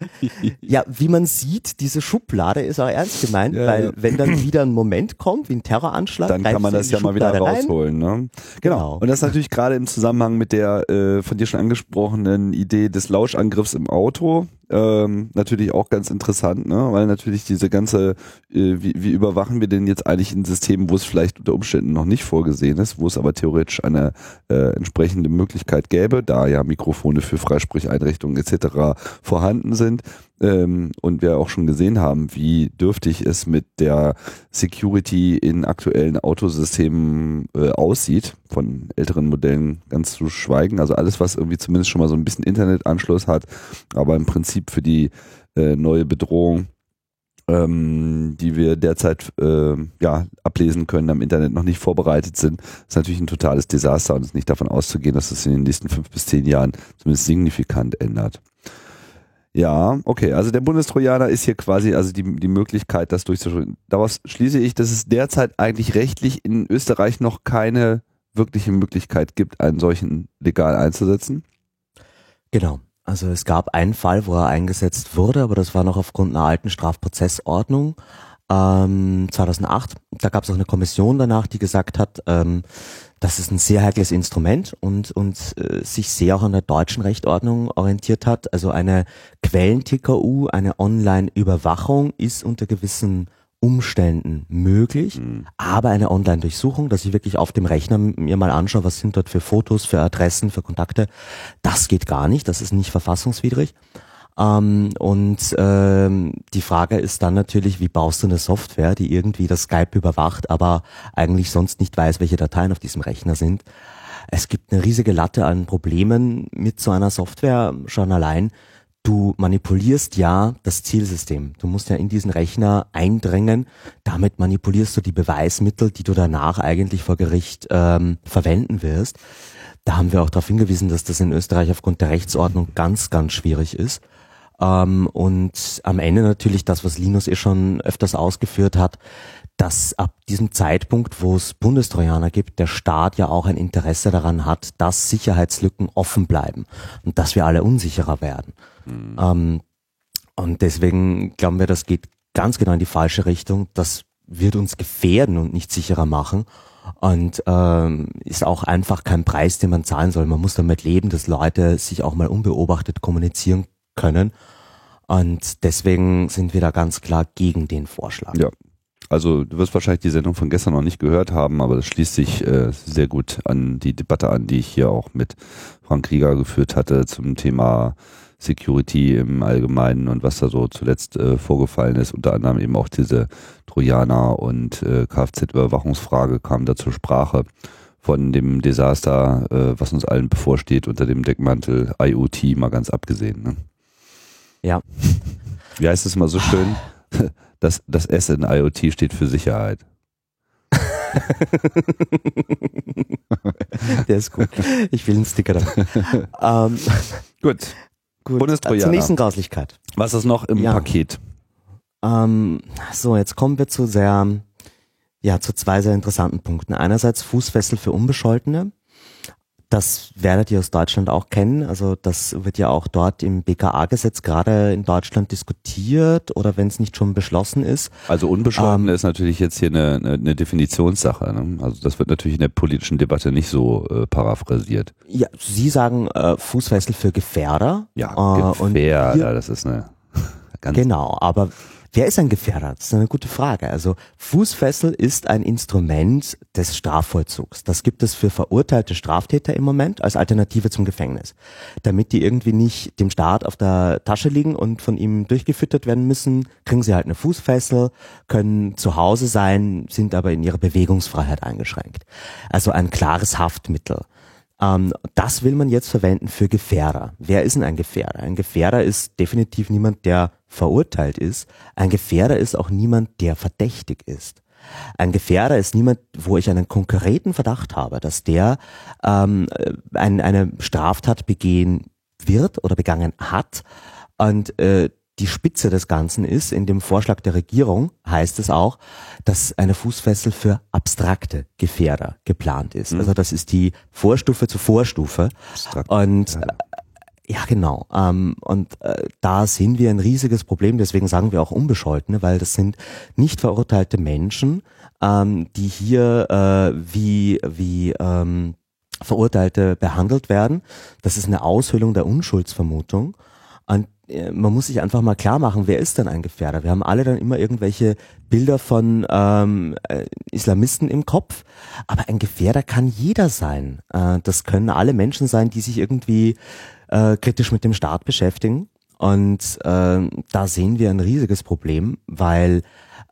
ja, wie man sieht, diese Schublade ist auch ernst gemeint, ja, weil ja. wenn dann wieder ein Moment kommt, wie ein Terroranschlag, dann kann man das ja mal wieder rausholen. Ne? Genau. genau. Und das ist natürlich gerade im Zusammenhang mit der äh, von dir schon angesprochenen Idee des Lauschangriffs im Auto, ähm, natürlich auch ganz interessant, ne? weil natürlich diese ganze, äh, wie, wie überwachen wir denn jetzt eigentlich ein System, wo es vielleicht unter Umständen noch nicht vorgesehen ist, wo es aber theoretisch eine äh, entsprechende Möglichkeit gäbe, da ja Mikrofone für Freisprecheinrichtungen etc. vorhanden sind ähm, und wir auch schon gesehen haben, wie dürftig es mit der Security in aktuellen Autosystemen äh, aussieht, von älteren Modellen ganz zu schweigen. Also alles, was irgendwie zumindest schon mal so ein bisschen Internetanschluss hat, aber im Prinzip für die äh, neue Bedrohung ähm, die wir derzeit äh, ja, ablesen können, am Internet noch nicht vorbereitet sind, ist natürlich ein totales Desaster und es ist nicht davon auszugehen, dass es in den nächsten fünf bis zehn Jahren zumindest signifikant ändert. Ja, okay. Also der Bundestrojaner ist hier quasi also die, die Möglichkeit, das durchzuführen. Daraus schließe ich, dass es derzeit eigentlich rechtlich in Österreich noch keine wirkliche Möglichkeit gibt, einen solchen legal einzusetzen. Genau. Also es gab einen Fall, wo er eingesetzt wurde, aber das war noch aufgrund einer alten Strafprozessordnung ähm, 2008. Da gab es auch eine Kommission danach, die gesagt hat, ähm, das ist ein sehr heikles Instrument und, und äh, sich sehr auch an der deutschen Rechtordnung orientiert hat. Also eine Quellen-TKU, eine Online-Überwachung ist unter gewissen Umständen möglich, mhm. aber eine Online-Durchsuchung, dass ich wirklich auf dem Rechner mir mal anschaue, was sind dort für Fotos, für Adressen, für Kontakte, das geht gar nicht, das ist nicht verfassungswidrig. Ähm, und ähm, die Frage ist dann natürlich, wie baust du eine Software, die irgendwie das Skype überwacht, aber eigentlich sonst nicht weiß, welche Dateien auf diesem Rechner sind. Es gibt eine riesige Latte an Problemen mit so einer Software schon allein. Du manipulierst ja das Zielsystem. Du musst ja in diesen Rechner eindringen. Damit manipulierst du die Beweismittel, die du danach eigentlich vor Gericht ähm, verwenden wirst. Da haben wir auch darauf hingewiesen, dass das in Österreich aufgrund der Rechtsordnung ganz, ganz schwierig ist. Ähm, und am Ende natürlich das, was Linus eh schon öfters ausgeführt hat, dass ab diesem Zeitpunkt, wo es Bundestrojaner gibt, der Staat ja auch ein Interesse daran hat, dass Sicherheitslücken offen bleiben und dass wir alle unsicherer werden. Mhm. Ähm, und deswegen glauben wir, das geht ganz genau in die falsche Richtung. Das wird uns gefährden und nicht sicherer machen. Und ähm, ist auch einfach kein Preis, den man zahlen soll. Man muss damit leben, dass Leute sich auch mal unbeobachtet kommunizieren können. Und deswegen sind wir da ganz klar gegen den Vorschlag. Ja. Also du wirst wahrscheinlich die Sendung von gestern noch nicht gehört haben, aber das schließt sich äh, sehr gut an die Debatte an, die ich hier auch mit Frank Krieger geführt hatte zum Thema Security im Allgemeinen und was da so zuletzt äh, vorgefallen ist. Unter anderem eben auch diese Trojaner und äh, Kfz-Überwachungsfrage kam da zur Sprache von dem Desaster, äh, was uns allen bevorsteht unter dem Deckmantel IoT mal ganz abgesehen. Ne? Ja. Wie heißt es mal so schön? Das, das S in IoT steht für Sicherheit. Der ist gut. Ich will einen Sticker da. ähm, gut. gut. Bundestrojaner. Zur nächsten Grauslichkeit. Was ist noch im ja. Paket? Ähm, so, jetzt kommen wir zu sehr, ja, zu zwei sehr interessanten Punkten. Einerseits Fußfessel für Unbescholtene. Das werdet ihr aus Deutschland auch kennen. Also das wird ja auch dort im BKA-Gesetz gerade in Deutschland diskutiert oder wenn es nicht schon beschlossen ist. Also unbescholten ähm, ist natürlich jetzt hier eine, eine, Definitionssache. Ne? Also das wird natürlich in der politischen Debatte nicht so äh, paraphrasiert. Ja, Sie sagen äh, Fußfessel für Gefährder. Ja, äh, Gefährder, hier, das ist eine ganz... Genau, aber Wer ist ein Gefährder? Das ist eine gute Frage. Also Fußfessel ist ein Instrument des Strafvollzugs. Das gibt es für verurteilte Straftäter im Moment als Alternative zum Gefängnis. Damit die irgendwie nicht dem Staat auf der Tasche liegen und von ihm durchgefüttert werden müssen, kriegen sie halt eine Fußfessel, können zu Hause sein, sind aber in ihrer Bewegungsfreiheit eingeschränkt. Also ein klares Haftmittel. Ähm, das will man jetzt verwenden für Gefährder. Wer ist denn ein Gefährder? Ein Gefährder ist definitiv niemand, der verurteilt ist. Ein Gefährder ist auch niemand, der verdächtig ist. Ein Gefährder ist niemand, wo ich einen konkreten Verdacht habe, dass der ähm, ein, eine Straftat begehen wird oder begangen hat und äh, die Spitze des Ganzen ist, in dem Vorschlag der Regierung heißt es auch, dass eine Fußfessel für abstrakte Gefährder geplant ist. Mhm. Also das ist die Vorstufe zur Vorstufe. Abstrakt. Und äh, ja, genau. Ähm, und äh, da sehen wir ein riesiges Problem, deswegen sagen wir auch Unbescholtene, weil das sind nicht verurteilte Menschen, ähm, die hier äh, wie, wie ähm, Verurteilte behandelt werden. Das ist eine Aushöhlung der Unschuldsvermutung. Und man muss sich einfach mal klar machen, wer ist denn ein Gefährder? Wir haben alle dann immer irgendwelche Bilder von ähm, äh, Islamisten im Kopf, aber ein Gefährder kann jeder sein. Äh, das können alle Menschen sein, die sich irgendwie äh, kritisch mit dem Staat beschäftigen. Und äh, da sehen wir ein riesiges Problem, weil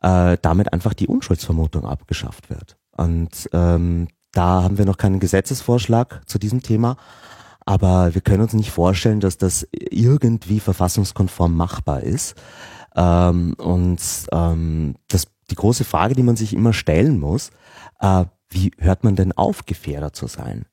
äh, damit einfach die Unschuldsvermutung abgeschafft wird. Und ähm, da haben wir noch keinen Gesetzesvorschlag zu diesem Thema. Aber wir können uns nicht vorstellen, dass das irgendwie verfassungskonform machbar ist. Ähm, und ähm, das, die große Frage, die man sich immer stellen muss, äh, wie hört man denn auf, Gefährder zu sein?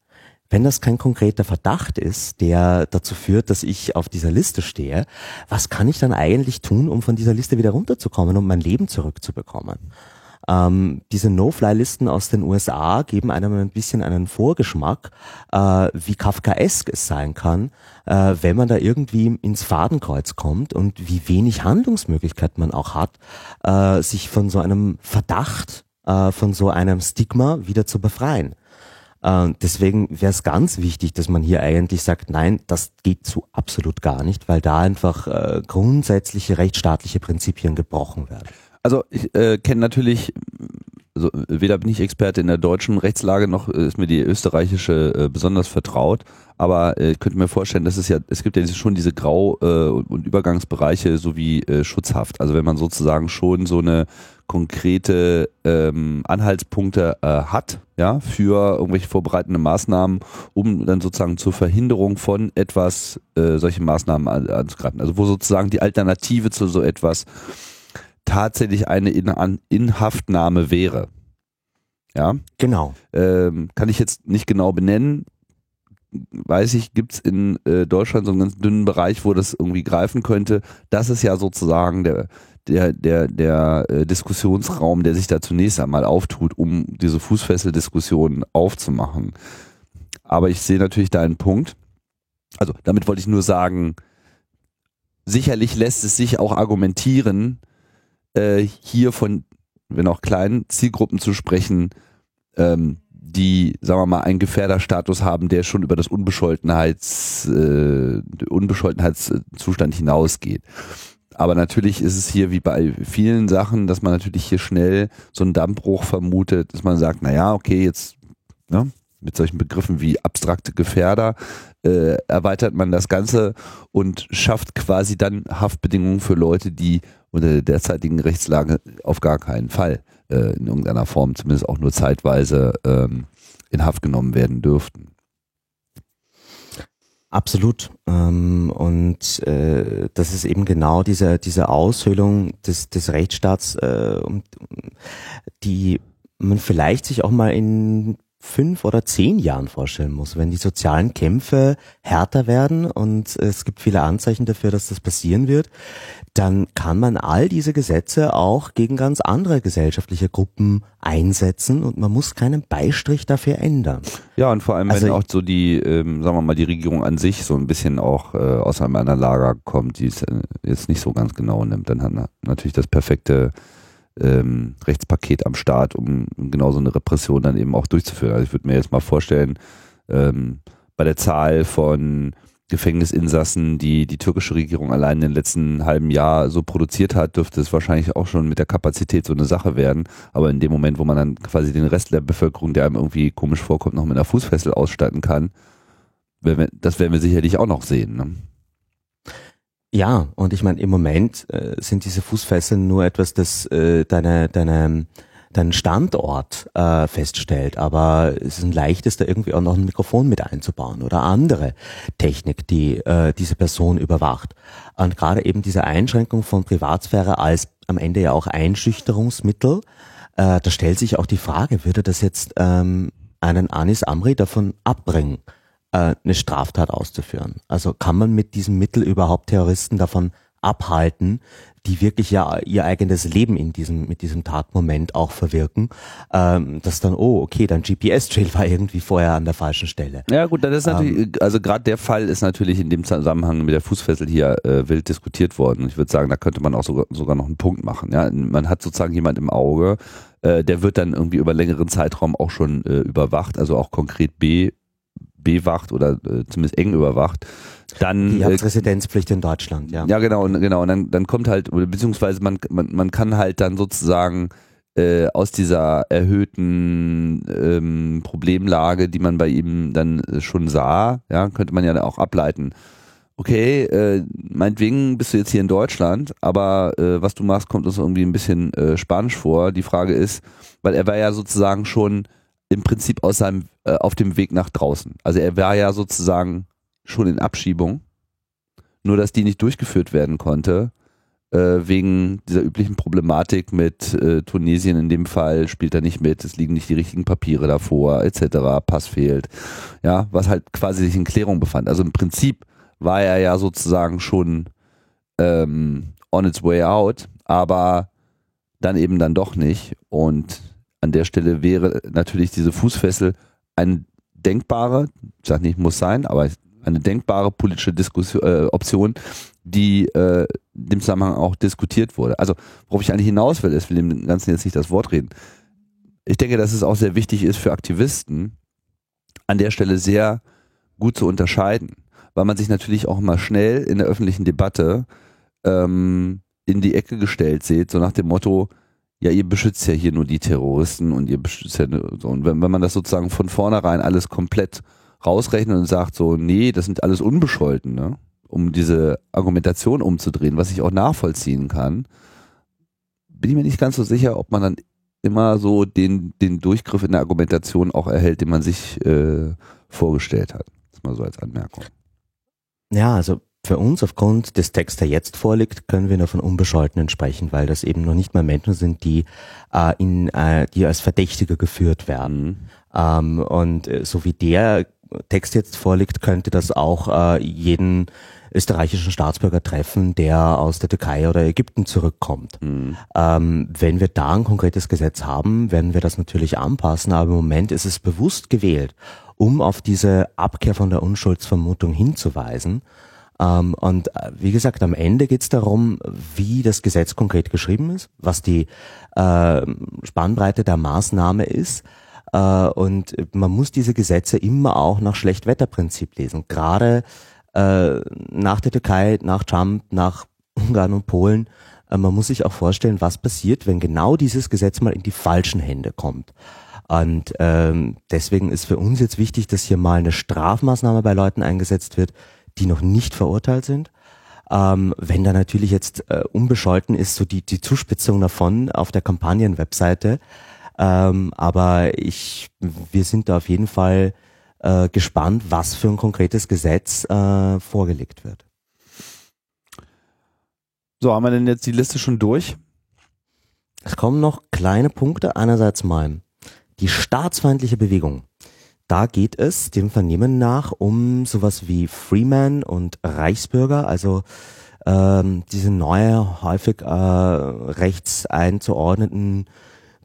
Wenn das kein konkreter Verdacht ist, der dazu führt, dass ich auf dieser Liste stehe, was kann ich dann eigentlich tun, um von dieser Liste wieder runterzukommen, um mein Leben zurückzubekommen? Ähm, diese No-Fly-Listen aus den USA geben einem ein bisschen einen Vorgeschmack, äh, wie Kafkaesk es sein kann, äh, wenn man da irgendwie ins Fadenkreuz kommt und wie wenig Handlungsmöglichkeit man auch hat, äh, sich von so einem Verdacht, äh, von so einem Stigma wieder zu befreien. Äh, deswegen wäre es ganz wichtig, dass man hier eigentlich sagt, nein, das geht so absolut gar nicht, weil da einfach äh, grundsätzliche rechtsstaatliche Prinzipien gebrochen werden. Also ich äh, kenne natürlich, also weder bin ich Experte in der deutschen Rechtslage noch ist mir die österreichische äh, besonders vertraut, aber äh, ich könnte mir vorstellen, dass es ja, es gibt ja schon diese Grau- äh, und Übergangsbereiche sowie äh, Schutzhaft. Also wenn man sozusagen schon so eine konkrete ähm, Anhaltspunkte äh, hat, ja, für irgendwelche vorbereitende Maßnahmen, um dann sozusagen zur Verhinderung von etwas äh, solche Maßnahmen an, anzugreifen. Also wo sozusagen die Alternative zu so etwas tatsächlich eine In Inhaftnahme wäre. Ja. Genau. Ähm, kann ich jetzt nicht genau benennen. Weiß ich, gibt es in äh, Deutschland so einen ganz dünnen Bereich, wo das irgendwie greifen könnte. Das ist ja sozusagen der, der, der, der äh, Diskussionsraum, der sich da zunächst einmal auftut, um diese Fußfesseldiskussion aufzumachen. Aber ich sehe natürlich da einen Punkt. Also damit wollte ich nur sagen, sicherlich lässt es sich auch argumentieren, äh, hier von, wenn auch kleinen Zielgruppen zu sprechen, ähm, die, sagen wir mal, einen Gefährderstatus haben, der schon über das Unbescholtenheits, äh, Unbescholtenheitszustand hinausgeht. Aber natürlich ist es hier wie bei vielen Sachen, dass man natürlich hier schnell so einen Dammbruch vermutet, dass man sagt, na ja, okay, jetzt ne, mit solchen Begriffen wie abstrakte Gefährder äh, erweitert man das Ganze und schafft quasi dann Haftbedingungen für Leute, die unter der derzeitigen Rechtslage auf gar keinen Fall äh, in irgendeiner Form, zumindest auch nur zeitweise, ähm, in Haft genommen werden dürften. Absolut. Ähm, und äh, das ist eben genau diese, diese Aushöhlung des, des Rechtsstaats, äh, die man vielleicht sich auch mal in fünf oder zehn Jahren vorstellen muss, wenn die sozialen Kämpfe härter werden und es gibt viele Anzeichen dafür, dass das passieren wird, dann kann man all diese Gesetze auch gegen ganz andere gesellschaftliche Gruppen einsetzen und man muss keinen Beistrich dafür ändern. Ja, und vor allem, wenn also, auch so die, ähm, sagen wir mal, die Regierung an sich so ein bisschen auch äh, aus einem anderen Lager kommt, die es äh, jetzt nicht so ganz genau nimmt, dann hat natürlich das perfekte ähm, Rechtspaket am Start, um genau so eine Repression dann eben auch durchzuführen. Also ich würde mir jetzt mal vorstellen, ähm, bei der Zahl von Gefängnisinsassen, die die türkische Regierung allein in den letzten halben Jahr so produziert hat, dürfte es wahrscheinlich auch schon mit der Kapazität so eine Sache werden. Aber in dem Moment, wo man dann quasi den Rest der Bevölkerung, der einem irgendwie komisch vorkommt, noch mit einer Fußfessel ausstatten kann, das werden wir sicherlich auch noch sehen. Ne? Ja, und ich meine, im Moment äh, sind diese Fußfesseln nur etwas, das äh, deine, deine, deinen Standort äh, feststellt, aber es ist ein leichtes, da irgendwie auch noch ein Mikrofon mit einzubauen oder andere Technik, die äh, diese Person überwacht. Und gerade eben diese Einschränkung von Privatsphäre als am Ende ja auch Einschüchterungsmittel, äh, da stellt sich auch die Frage, würde das jetzt ähm, einen Anis Amri davon abbringen? Äh, eine Straftat auszuführen. Also kann man mit diesem Mittel überhaupt Terroristen davon abhalten, die wirklich ja ihr eigenes Leben in diesem mit diesem Tatmoment auch verwirken, ähm, dass dann oh okay, dann GPS-Trail war irgendwie vorher an der falschen Stelle. Ja gut, das ist natürlich, ähm, also gerade der Fall ist natürlich in dem Zusammenhang mit der Fußfessel hier äh, wild diskutiert worden. Ich würde sagen, da könnte man auch sogar sogar noch einen Punkt machen. Ja, man hat sozusagen jemand im Auge, äh, der wird dann irgendwie über längeren Zeitraum auch schon äh, überwacht, also auch konkret B bewacht oder äh, zumindest eng überwacht, dann. Die hat äh, Residenzpflicht in Deutschland, ja. Ja, genau, und, genau. Und dann, dann kommt halt, beziehungsweise man, man, man kann halt dann sozusagen äh, aus dieser erhöhten ähm, Problemlage, die man bei ihm dann äh, schon sah, ja, könnte man ja auch ableiten. Okay, äh, meinetwegen bist du jetzt hier in Deutschland, aber äh, was du machst, kommt uns irgendwie ein bisschen äh, Spanisch vor. Die Frage ist, weil er war ja sozusagen schon im Prinzip aus seinem, äh, auf dem Weg nach draußen. Also er war ja sozusagen schon in Abschiebung, nur dass die nicht durchgeführt werden konnte, äh, wegen dieser üblichen Problematik mit äh, Tunesien in dem Fall spielt er nicht mit, es liegen nicht die richtigen Papiere davor, etc., Pass fehlt, ja, was halt quasi sich in Klärung befand. Also im Prinzip war er ja sozusagen schon ähm, on its way out, aber dann eben dann doch nicht und an der Stelle wäre natürlich diese Fußfessel eine denkbare, ich sage nicht muss sein, aber eine denkbare politische Diskussion, äh, Option, die äh, dem Zusammenhang auch diskutiert wurde. Also worauf ich eigentlich hinaus will, ist, will dem Ganzen jetzt nicht das Wort reden. Ich denke, dass es auch sehr wichtig ist für Aktivisten, an der Stelle sehr gut zu unterscheiden, weil man sich natürlich auch immer schnell in der öffentlichen Debatte ähm, in die Ecke gestellt sieht, so nach dem Motto, ja, ihr beschützt ja hier nur die Terroristen und ihr beschützt ja so. Und wenn, wenn man das sozusagen von vornherein alles komplett rausrechnet und sagt so, nee, das sind alles Unbescholten, ne? um diese Argumentation umzudrehen, was ich auch nachvollziehen kann, bin ich mir nicht ganz so sicher, ob man dann immer so den, den Durchgriff in der Argumentation auch erhält, den man sich äh, vorgestellt hat. Das mal so als Anmerkung. Ja, also für uns, aufgrund des Texts, der jetzt vorliegt, können wir nur von Unbescholtenen sprechen, weil das eben noch nicht mal Menschen sind, die, äh, in, äh, die als Verdächtige geführt werden. Mhm. Ähm, und äh, so wie der Text jetzt vorliegt, könnte das auch äh, jeden österreichischen Staatsbürger treffen, der aus der Türkei oder Ägypten zurückkommt. Mhm. Ähm, wenn wir da ein konkretes Gesetz haben, werden wir das natürlich anpassen, aber im Moment ist es bewusst gewählt, um auf diese Abkehr von der Unschuldsvermutung hinzuweisen. Ähm, und äh, wie gesagt, am Ende geht es darum, wie das Gesetz konkret geschrieben ist, was die äh, Spannbreite der Maßnahme ist. Äh, und man muss diese Gesetze immer auch nach Schlechtwetterprinzip lesen. Gerade äh, nach der Türkei, nach Trump, nach Ungarn und Polen. Äh, man muss sich auch vorstellen, was passiert, wenn genau dieses Gesetz mal in die falschen Hände kommt. Und ähm, deswegen ist für uns jetzt wichtig, dass hier mal eine Strafmaßnahme bei Leuten eingesetzt wird, die noch nicht verurteilt sind. Ähm, wenn da natürlich jetzt äh, unbescholten ist, so die, die Zuspitzung davon auf der Kampagnenwebseite. Ähm, aber ich, wir sind da auf jeden Fall äh, gespannt, was für ein konkretes Gesetz äh, vorgelegt wird. So, haben wir denn jetzt die Liste schon durch? Es kommen noch kleine Punkte. Einerseits mal die staatsfeindliche Bewegung. Da geht es dem Vernehmen nach um sowas wie Freeman und Reichsbürger, also ähm, diese neue, häufig äh, rechts einzuordneten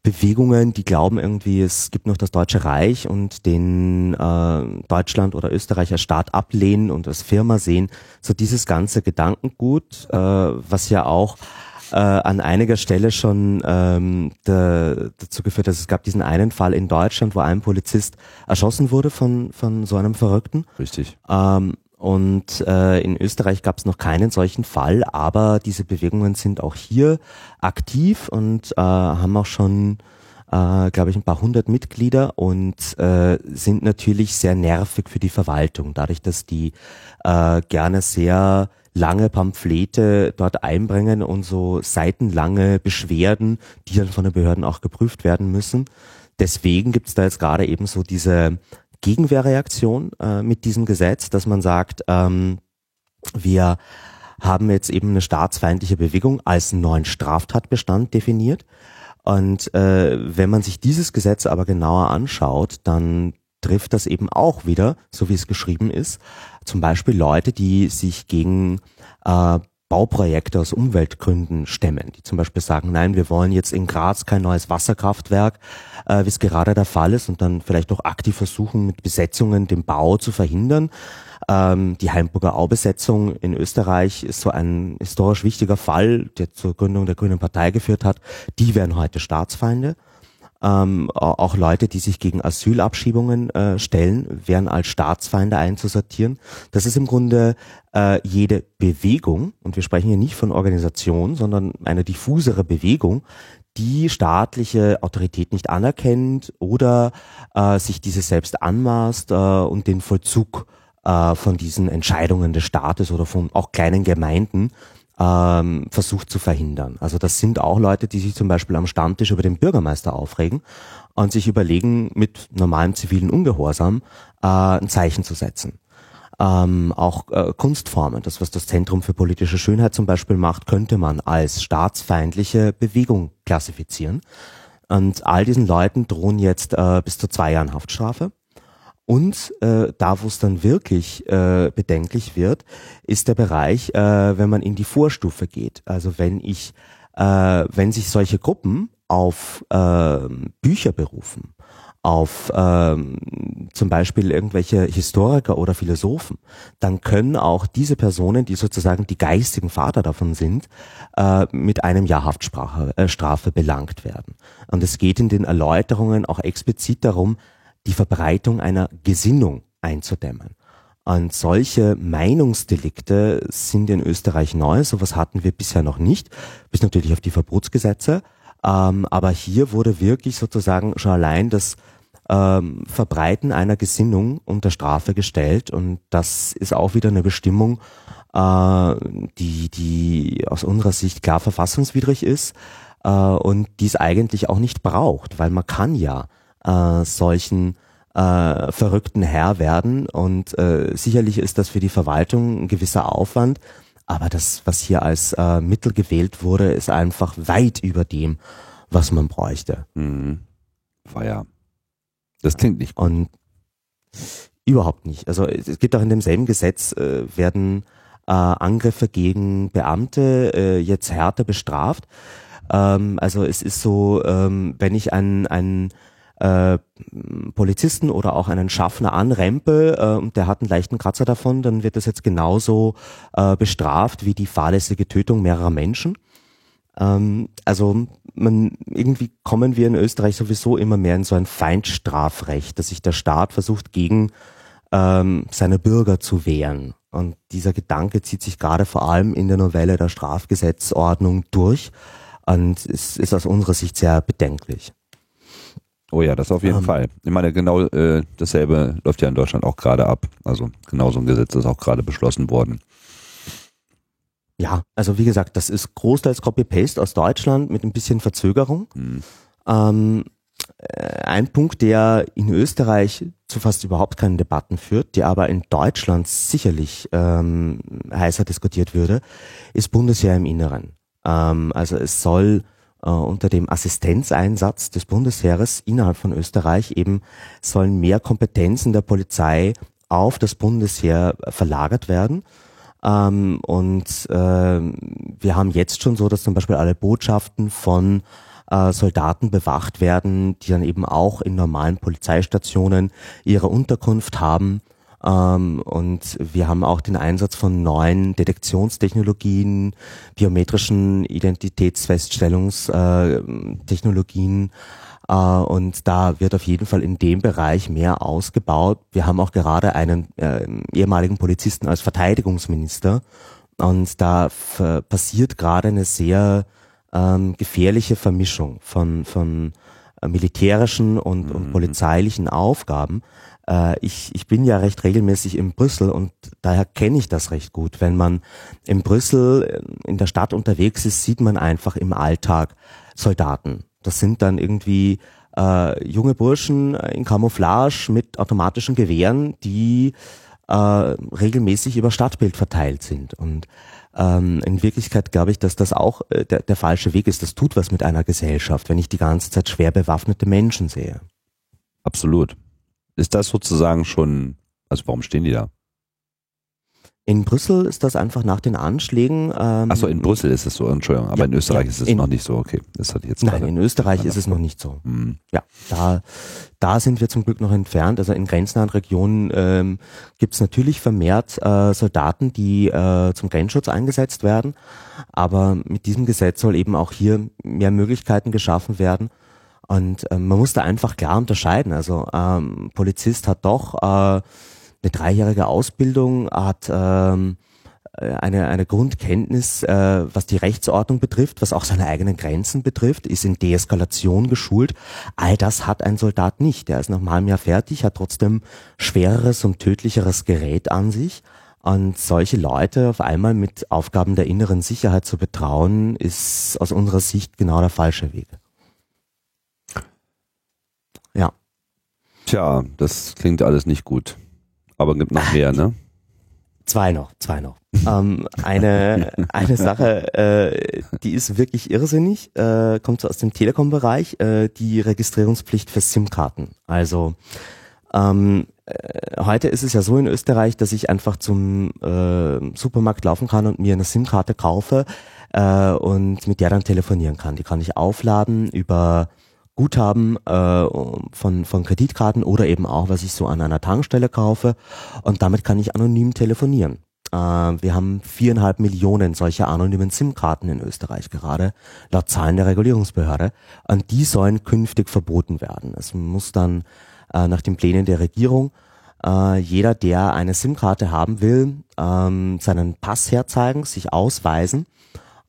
Bewegungen, die glauben irgendwie, es gibt noch das Deutsche Reich und den äh, Deutschland oder Österreich als Staat ablehnen und als Firma sehen. So dieses ganze Gedankengut, äh, was ja auch äh, an einiger Stelle schon ähm, da, dazu geführt, dass es gab diesen einen Fall in Deutschland, wo ein Polizist erschossen wurde von von so einem Verrückten. Richtig. Ähm, und äh, in Österreich gab es noch keinen solchen Fall, aber diese Bewegungen sind auch hier aktiv und äh, haben auch schon, äh, glaube ich, ein paar hundert Mitglieder und äh, sind natürlich sehr nervig für die Verwaltung, dadurch, dass die äh, gerne sehr lange Pamphlete dort einbringen und so seitenlange Beschwerden, die dann von den Behörden auch geprüft werden müssen. Deswegen gibt es da jetzt gerade eben so diese Gegenwehrreaktion äh, mit diesem Gesetz, dass man sagt, ähm, wir haben jetzt eben eine staatsfeindliche Bewegung als neuen Straftatbestand definiert. Und äh, wenn man sich dieses Gesetz aber genauer anschaut, dann trifft das eben auch wieder, so wie es geschrieben ist, zum Beispiel Leute, die sich gegen äh, Bauprojekte aus Umweltgründen stemmen, die zum Beispiel sagen, nein, wir wollen jetzt in Graz kein neues Wasserkraftwerk, äh, wie es gerade der Fall ist, und dann vielleicht auch aktiv versuchen, mit Besetzungen den Bau zu verhindern. Ähm, die Heimburger Aubesetzung in Österreich ist so ein historisch wichtiger Fall, der zur Gründung der Grünen Partei geführt hat. Die wären heute Staatsfeinde. Ähm, auch Leute, die sich gegen Asylabschiebungen äh, stellen, wären als Staatsfeinde einzusortieren. Das ist im Grunde äh, jede Bewegung, und wir sprechen hier nicht von Organisation, sondern eine diffusere Bewegung, die staatliche Autorität nicht anerkennt oder äh, sich diese selbst anmaßt äh, und den Vollzug äh, von diesen Entscheidungen des Staates oder von auch kleinen Gemeinden ähm, versucht zu verhindern. Also das sind auch Leute, die sich zum Beispiel am Stammtisch über den Bürgermeister aufregen und sich überlegen, mit normalem zivilen Ungehorsam äh, ein Zeichen zu setzen. Ähm, auch äh, Kunstformen, das was das Zentrum für politische Schönheit zum Beispiel macht, könnte man als staatsfeindliche Bewegung klassifizieren. Und all diesen Leuten drohen jetzt äh, bis zu zwei Jahren Haftstrafe. Und äh, da, wo es dann wirklich äh, bedenklich wird, ist der Bereich, äh, wenn man in die Vorstufe geht. Also wenn ich, äh, wenn sich solche Gruppen auf äh, Bücher berufen, auf ähm, zum Beispiel irgendwelche Historiker oder Philosophen, dann können auch diese Personen, die sozusagen die geistigen Vater davon sind, äh, mit einem Jahr Haftstrafe äh, belangt werden. Und es geht in den Erläuterungen auch explizit darum, die Verbreitung einer Gesinnung einzudämmen. Und solche Meinungsdelikte sind in Österreich neu. Sowas hatten wir bisher noch nicht, bis natürlich auf die Verbotsgesetze. Ähm, aber hier wurde wirklich sozusagen schon allein das ähm, Verbreiten einer Gesinnung unter Strafe gestellt. Und das ist auch wieder eine Bestimmung, äh, die, die aus unserer Sicht klar verfassungswidrig ist äh, und die es eigentlich auch nicht braucht, weil man kann ja äh, solchen äh, verrückten Herr werden. Und äh, sicherlich ist das für die Verwaltung ein gewisser Aufwand. Aber das, was hier als äh, Mittel gewählt wurde, ist einfach weit über dem, was man bräuchte. Mhm. Feier. Das klingt nicht gut. Und überhaupt nicht. Also es gibt auch in demselben Gesetz äh, werden äh, Angriffe gegen Beamte äh, jetzt härter bestraft. Ähm, also es ist so, ähm, wenn ich ein, ein äh, Polizisten oder auch einen Schaffner anrempel äh, und der hat einen leichten Kratzer davon, dann wird das jetzt genauso äh, bestraft wie die fahrlässige Tötung mehrerer Menschen. Ähm, also man irgendwie kommen wir in Österreich sowieso immer mehr in so ein Feindstrafrecht, dass sich der Staat versucht gegen ähm, seine Bürger zu wehren. Und dieser Gedanke zieht sich gerade vor allem in der Novelle der Strafgesetzordnung durch und es ist aus unserer Sicht sehr bedenklich. Oh ja, das auf jeden um, ähm. Fall. Ich meine, genau äh, dasselbe läuft ja in Deutschland auch gerade ab. Also genau so ein Gesetz ist auch gerade beschlossen worden. Ja, also wie gesagt, das ist großteils Copy-Paste aus Deutschland mit ein bisschen Verzögerung. Mhm. Ähm, äh, ein Punkt, der in Österreich zu fast überhaupt keinen Debatten führt, der aber in Deutschland sicherlich ähm, heißer diskutiert würde, ist Bundesheer im Inneren. Ähm, also es soll unter dem Assistenzeinsatz des Bundesheeres innerhalb von Österreich eben sollen mehr Kompetenzen der Polizei auf das Bundesheer verlagert werden. Ähm, und äh, wir haben jetzt schon so, dass zum Beispiel alle Botschaften von äh, Soldaten bewacht werden, die dann eben auch in normalen Polizeistationen ihre Unterkunft haben. Ähm, und wir haben auch den Einsatz von neuen Detektionstechnologien, biometrischen Identitätsfeststellungstechnologien. Äh, und da wird auf jeden Fall in dem Bereich mehr ausgebaut. Wir haben auch gerade einen äh, ehemaligen Polizisten als Verteidigungsminister. Und da passiert gerade eine sehr ähm, gefährliche Vermischung von, von militärischen und, mhm. und polizeilichen Aufgaben. Äh, ich, ich bin ja recht regelmäßig in Brüssel und daher kenne ich das recht gut. Wenn man in Brüssel äh, in der Stadt unterwegs ist, sieht man einfach im Alltag Soldaten. Das sind dann irgendwie äh, junge Burschen in Camouflage mit automatischen Gewehren, die äh, regelmäßig über Stadtbild verteilt sind. Und ähm, in Wirklichkeit glaube ich, dass das auch äh, der, der falsche Weg ist. Das tut was mit einer Gesellschaft, wenn ich die ganze Zeit schwer bewaffnete Menschen sehe. Absolut. Ist das sozusagen schon, also warum stehen die da? In Brüssel ist das einfach nach den Anschlägen. Ähm, Achso, in Brüssel ist es so, Entschuldigung, aber ja, in Österreich ja, ist es in, noch nicht so, okay. Das hatte ich jetzt Nein, in Österreich ist es noch nicht so. Mhm. Ja, da, da sind wir zum Glück noch entfernt. Also in grenznahen Regionen ähm, gibt es natürlich vermehrt äh, Soldaten, die äh, zum Grenzschutz eingesetzt werden. Aber mit diesem Gesetz soll eben auch hier mehr Möglichkeiten geschaffen werden. Und ähm, man muss da einfach klar unterscheiden. Also ähm, Polizist hat doch äh, eine dreijährige Ausbildung, hat ähm, äh, eine, eine Grundkenntnis, äh, was die Rechtsordnung betrifft, was auch seine eigenen Grenzen betrifft, ist in Deeskalation geschult. All das hat ein Soldat nicht. Der ist nach einem Jahr fertig, hat trotzdem schwereres und tödlicheres Gerät an sich. Und solche Leute auf einmal mit Aufgaben der inneren Sicherheit zu betrauen, ist aus unserer Sicht genau der falsche Weg. Ja. Tja, das klingt alles nicht gut. Aber gibt noch mehr, ne? Zwei noch, zwei noch. ähm, eine, eine Sache, äh, die ist wirklich irrsinnig, äh, kommt so aus dem Telekom-Bereich, äh, die Registrierungspflicht für SIM-Karten. Also ähm, äh, heute ist es ja so in Österreich, dass ich einfach zum äh, Supermarkt laufen kann und mir eine SIM-Karte kaufe äh, und mit der dann telefonieren kann. Die kann ich aufladen über Guthaben äh, von, von Kreditkarten oder eben auch, was ich so an einer Tankstelle kaufe. Und damit kann ich anonym telefonieren. Äh, wir haben viereinhalb Millionen solcher anonymen SIM-Karten in Österreich gerade, laut Zahlen der Regulierungsbehörde. Und die sollen künftig verboten werden. Es muss dann äh, nach den Plänen der Regierung äh, jeder, der eine SIM-Karte haben will, ähm, seinen Pass herzeigen, sich ausweisen.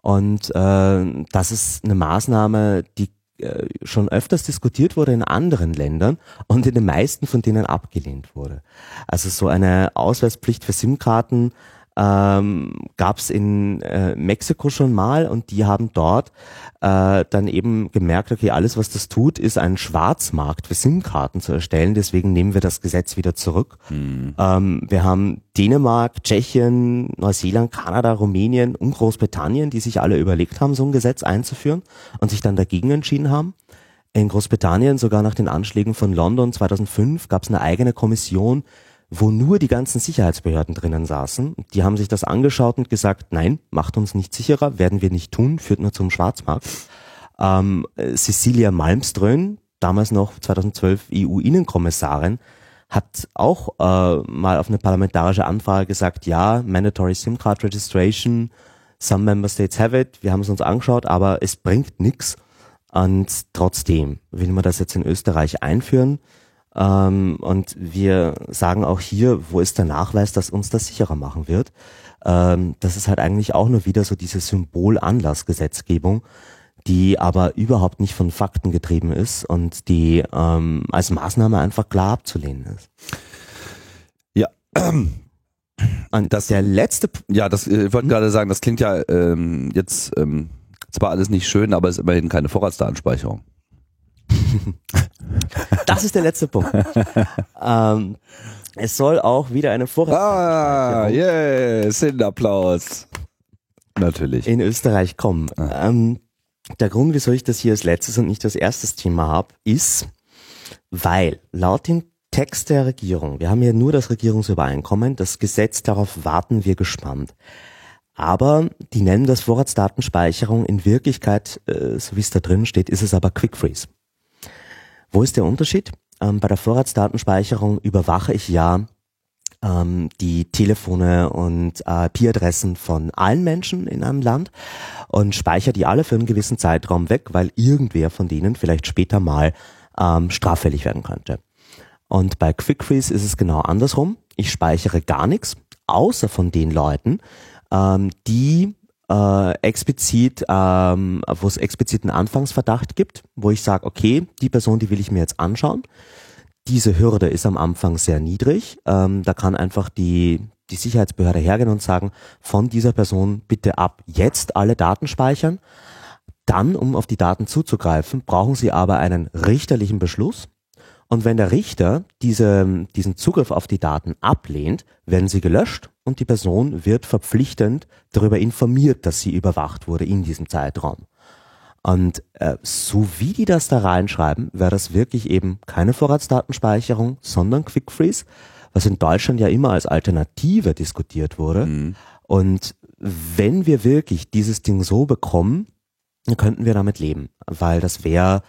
Und äh, das ist eine Maßnahme, die äh, schon öfters diskutiert wurde in anderen Ländern und in den meisten von denen abgelehnt wurde. Also so eine Ausweispflicht für SIM-Karten ähm, gab es in äh, Mexiko schon mal und die haben dort äh, dann eben gemerkt, okay, alles was das tut, ist ein Schwarzmarkt für SIM-Karten zu erstellen, deswegen nehmen wir das Gesetz wieder zurück. Mhm. Ähm, wir haben Dänemark, Tschechien, Neuseeland, Kanada, Rumänien und Großbritannien, die sich alle überlegt haben, so ein Gesetz einzuführen und sich dann dagegen entschieden haben. In Großbritannien, sogar nach den Anschlägen von London 2005, gab es eine eigene Kommission, wo nur die ganzen Sicherheitsbehörden drinnen saßen. Die haben sich das angeschaut und gesagt, nein, macht uns nicht sicherer, werden wir nicht tun, führt nur zum Schwarzmarkt. Ähm, Cecilia Malmström, damals noch 2012 EU-Innenkommissarin, hat auch äh, mal auf eine parlamentarische Anfrage gesagt, ja, Mandatory SIM Card Registration, some Member States have it, wir haben es uns angeschaut, aber es bringt nichts. Und trotzdem will man das jetzt in Österreich einführen. Ähm, und wir sagen auch hier, wo ist der Nachweis, dass uns das sicherer machen wird? Ähm, das ist halt eigentlich auch nur wieder so diese Symbolanlassgesetzgebung, die aber überhaupt nicht von Fakten getrieben ist und die ähm, als Maßnahme einfach klar abzulehnen ist. Ja. Und das, der letzte, ja, das, ich wollte hm? gerade sagen, das klingt ja ähm, jetzt ähm, zwar alles nicht schön, aber es ist immerhin keine Vorratsdatenspeicherung. das ist der letzte Punkt. ähm, es soll auch wieder eine Ah, yes, Applaus. Natürlich. in Österreich kommen. Ähm, der Grund, wieso ich das hier als letztes und nicht als erstes Thema habe, ist, weil laut dem Text der Regierung, wir haben hier nur das Regierungsübereinkommen, das Gesetz, darauf warten wir gespannt. Aber die nennen das Vorratsdatenspeicherung. In Wirklichkeit, äh, so wie es da drin steht, ist es aber Quick Freeze. Wo ist der Unterschied? Ähm, bei der Vorratsdatenspeicherung überwache ich ja ähm, die Telefone und äh, IP-Adressen von allen Menschen in einem Land und speichere die alle für einen gewissen Zeitraum weg, weil irgendwer von denen vielleicht später mal ähm, straffällig werden könnte. Und bei Quick Freeze ist es genau andersrum. Ich speichere gar nichts, außer von den Leuten, ähm, die äh, explizit, ähm, wo es explizit einen Anfangsverdacht gibt, wo ich sage, okay, die Person, die will ich mir jetzt anschauen. Diese Hürde ist am Anfang sehr niedrig. Ähm, da kann einfach die, die Sicherheitsbehörde hergehen und sagen, von dieser Person bitte ab jetzt alle Daten speichern. Dann, um auf die Daten zuzugreifen, brauchen Sie aber einen richterlichen Beschluss. Und wenn der Richter diese, diesen Zugriff auf die Daten ablehnt, werden sie gelöscht und die Person wird verpflichtend darüber informiert, dass sie überwacht wurde in diesem Zeitraum. Und äh, so wie die das da reinschreiben, wäre das wirklich eben keine Vorratsdatenspeicherung, sondern Quick Freeze, was in Deutschland ja immer als Alternative diskutiert wurde. Mhm. Und wenn wir wirklich dieses Ding so bekommen, könnten wir damit leben, weil das wäre,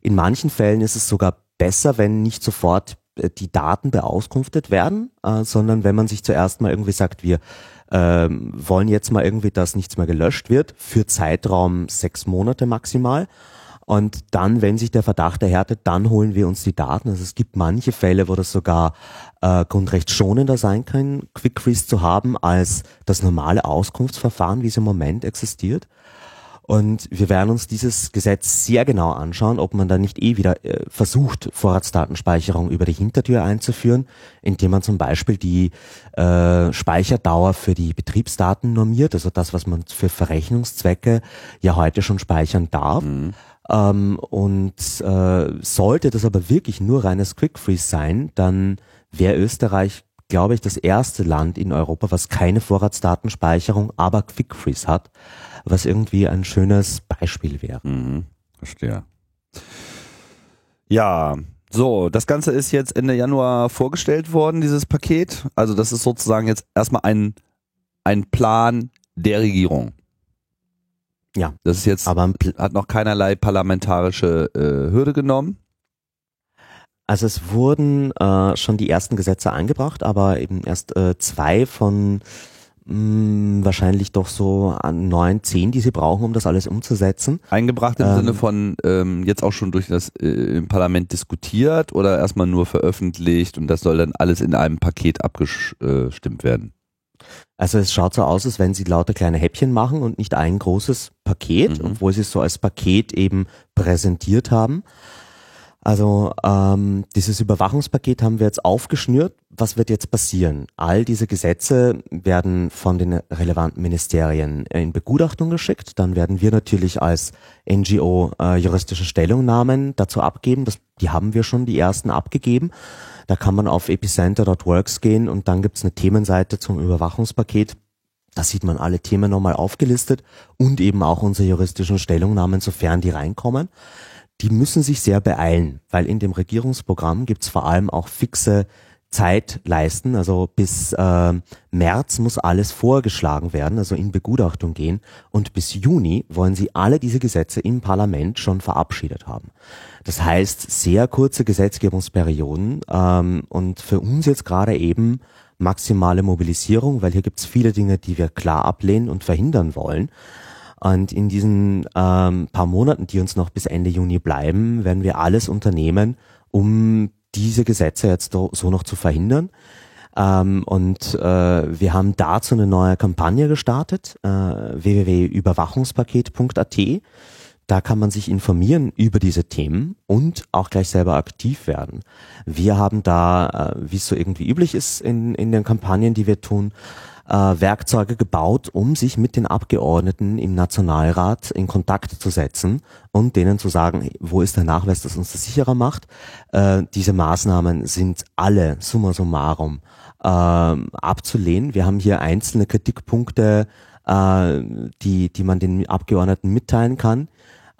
in manchen Fällen ist es sogar besser, wenn nicht sofort äh, die Daten beauskunftet werden, äh, sondern wenn man sich zuerst mal irgendwie sagt, wir ähm, wollen jetzt mal irgendwie, dass nichts mehr gelöscht wird, für Zeitraum sechs Monate maximal. Und dann, wenn sich der Verdacht erhärtet, dann holen wir uns die Daten. Also es gibt manche Fälle, wo das sogar äh, grundrechtsschonender sein kann, Quick Freeze zu haben, als das normale Auskunftsverfahren, wie es im Moment existiert. Und wir werden uns dieses Gesetz sehr genau anschauen, ob man da nicht eh wieder äh, versucht, Vorratsdatenspeicherung über die Hintertür einzuführen, indem man zum Beispiel die äh, Speicherdauer für die Betriebsdaten normiert, also das, was man für Verrechnungszwecke ja heute schon speichern darf. Ähm, und äh, sollte das aber wirklich nur reines Quick Freeze sein, dann wäre Österreich, glaube ich, das erste Land in Europa, was keine Vorratsdatenspeicherung, aber Quick Freeze hat was irgendwie ein schönes Beispiel wäre. Mhm. Verstehe. Ja, so, das Ganze ist jetzt Ende Januar vorgestellt worden, dieses Paket. Also das ist sozusagen jetzt erstmal ein, ein Plan der Regierung. Ja. Das ist jetzt, Aber hat noch keinerlei parlamentarische äh, Hürde genommen. also es wurden äh, schon die ersten Gesetze eingebracht, aber eben erst äh, zwei von mh, wahrscheinlich doch so an neun, zehn, die sie brauchen, um das alles umzusetzen. Eingebracht im Ähm. Sinne von ähm, jetzt auch schon durch das äh, im Parlament diskutiert oder erstmal nur veröffentlicht und das soll dann alles in einem Paket abgestimmt werden. Also es schaut so aus, als wenn sie lauter kleine Häppchen machen und nicht ein großes Paket, Mhm. obwohl sie es so als Paket eben präsentiert haben. Also ähm, dieses Überwachungspaket haben wir jetzt aufgeschnürt. Was wird jetzt passieren? All diese Gesetze werden von den relevanten Ministerien in Begutachtung geschickt. Dann werden wir natürlich als NGO äh, juristische Stellungnahmen dazu abgeben. Das, die haben wir schon, die ersten abgegeben. Da kann man auf epicenter.works gehen und dann gibt's eine Themenseite zum Überwachungspaket. Da sieht man alle Themen nochmal aufgelistet und eben auch unsere juristischen Stellungnahmen, sofern die reinkommen. Die müssen sich sehr beeilen, weil in dem Regierungsprogramm gibt's vor allem auch fixe Zeitleisten. Also bis äh, März muss alles vorgeschlagen werden, also in Begutachtung gehen. Und bis Juni wollen sie alle diese Gesetze im Parlament schon verabschiedet haben. Das heißt, sehr kurze Gesetzgebungsperioden ähm, und für uns jetzt gerade eben maximale Mobilisierung, weil hier gibt's viele Dinge, die wir klar ablehnen und verhindern wollen. Und in diesen ähm, paar Monaten, die uns noch bis Ende Juni bleiben, werden wir alles unternehmen, um diese Gesetze jetzt so noch zu verhindern. Ähm, und äh, wir haben dazu eine neue Kampagne gestartet, äh, www.überwachungspaket.at. Da kann man sich informieren über diese Themen und auch gleich selber aktiv werden. Wir haben da, äh, wie es so irgendwie üblich ist in, in den Kampagnen, die wir tun, äh, Werkzeuge gebaut, um sich mit den Abgeordneten im Nationalrat in Kontakt zu setzen und denen zu sagen, wo ist der Nachweis, dass uns das sicherer macht. Äh, diese Maßnahmen sind alle summa summarum äh, abzulehnen. Wir haben hier einzelne Kritikpunkte, äh, die, die man den Abgeordneten mitteilen kann.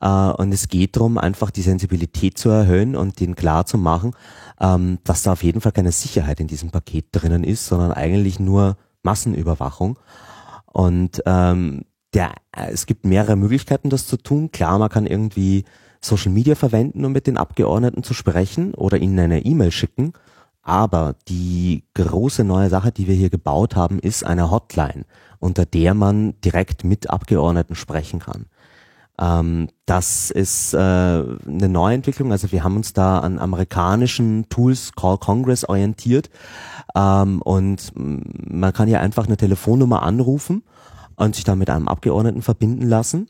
Äh, und es geht darum, einfach die Sensibilität zu erhöhen und ihnen klar zu machen, ähm, dass da auf jeden Fall keine Sicherheit in diesem Paket drinnen ist, sondern eigentlich nur Massenüberwachung. Und ähm, der, es gibt mehrere Möglichkeiten, das zu tun. Klar, man kann irgendwie Social Media verwenden, um mit den Abgeordneten zu sprechen oder ihnen eine E-Mail schicken. Aber die große neue Sache, die wir hier gebaut haben, ist eine Hotline, unter der man direkt mit Abgeordneten sprechen kann. Ähm, das ist äh, eine Neuentwicklung. Also wir haben uns da an amerikanischen Tools Call Congress orientiert ähm, und man kann hier einfach eine Telefonnummer anrufen und sich dann mit einem Abgeordneten verbinden lassen.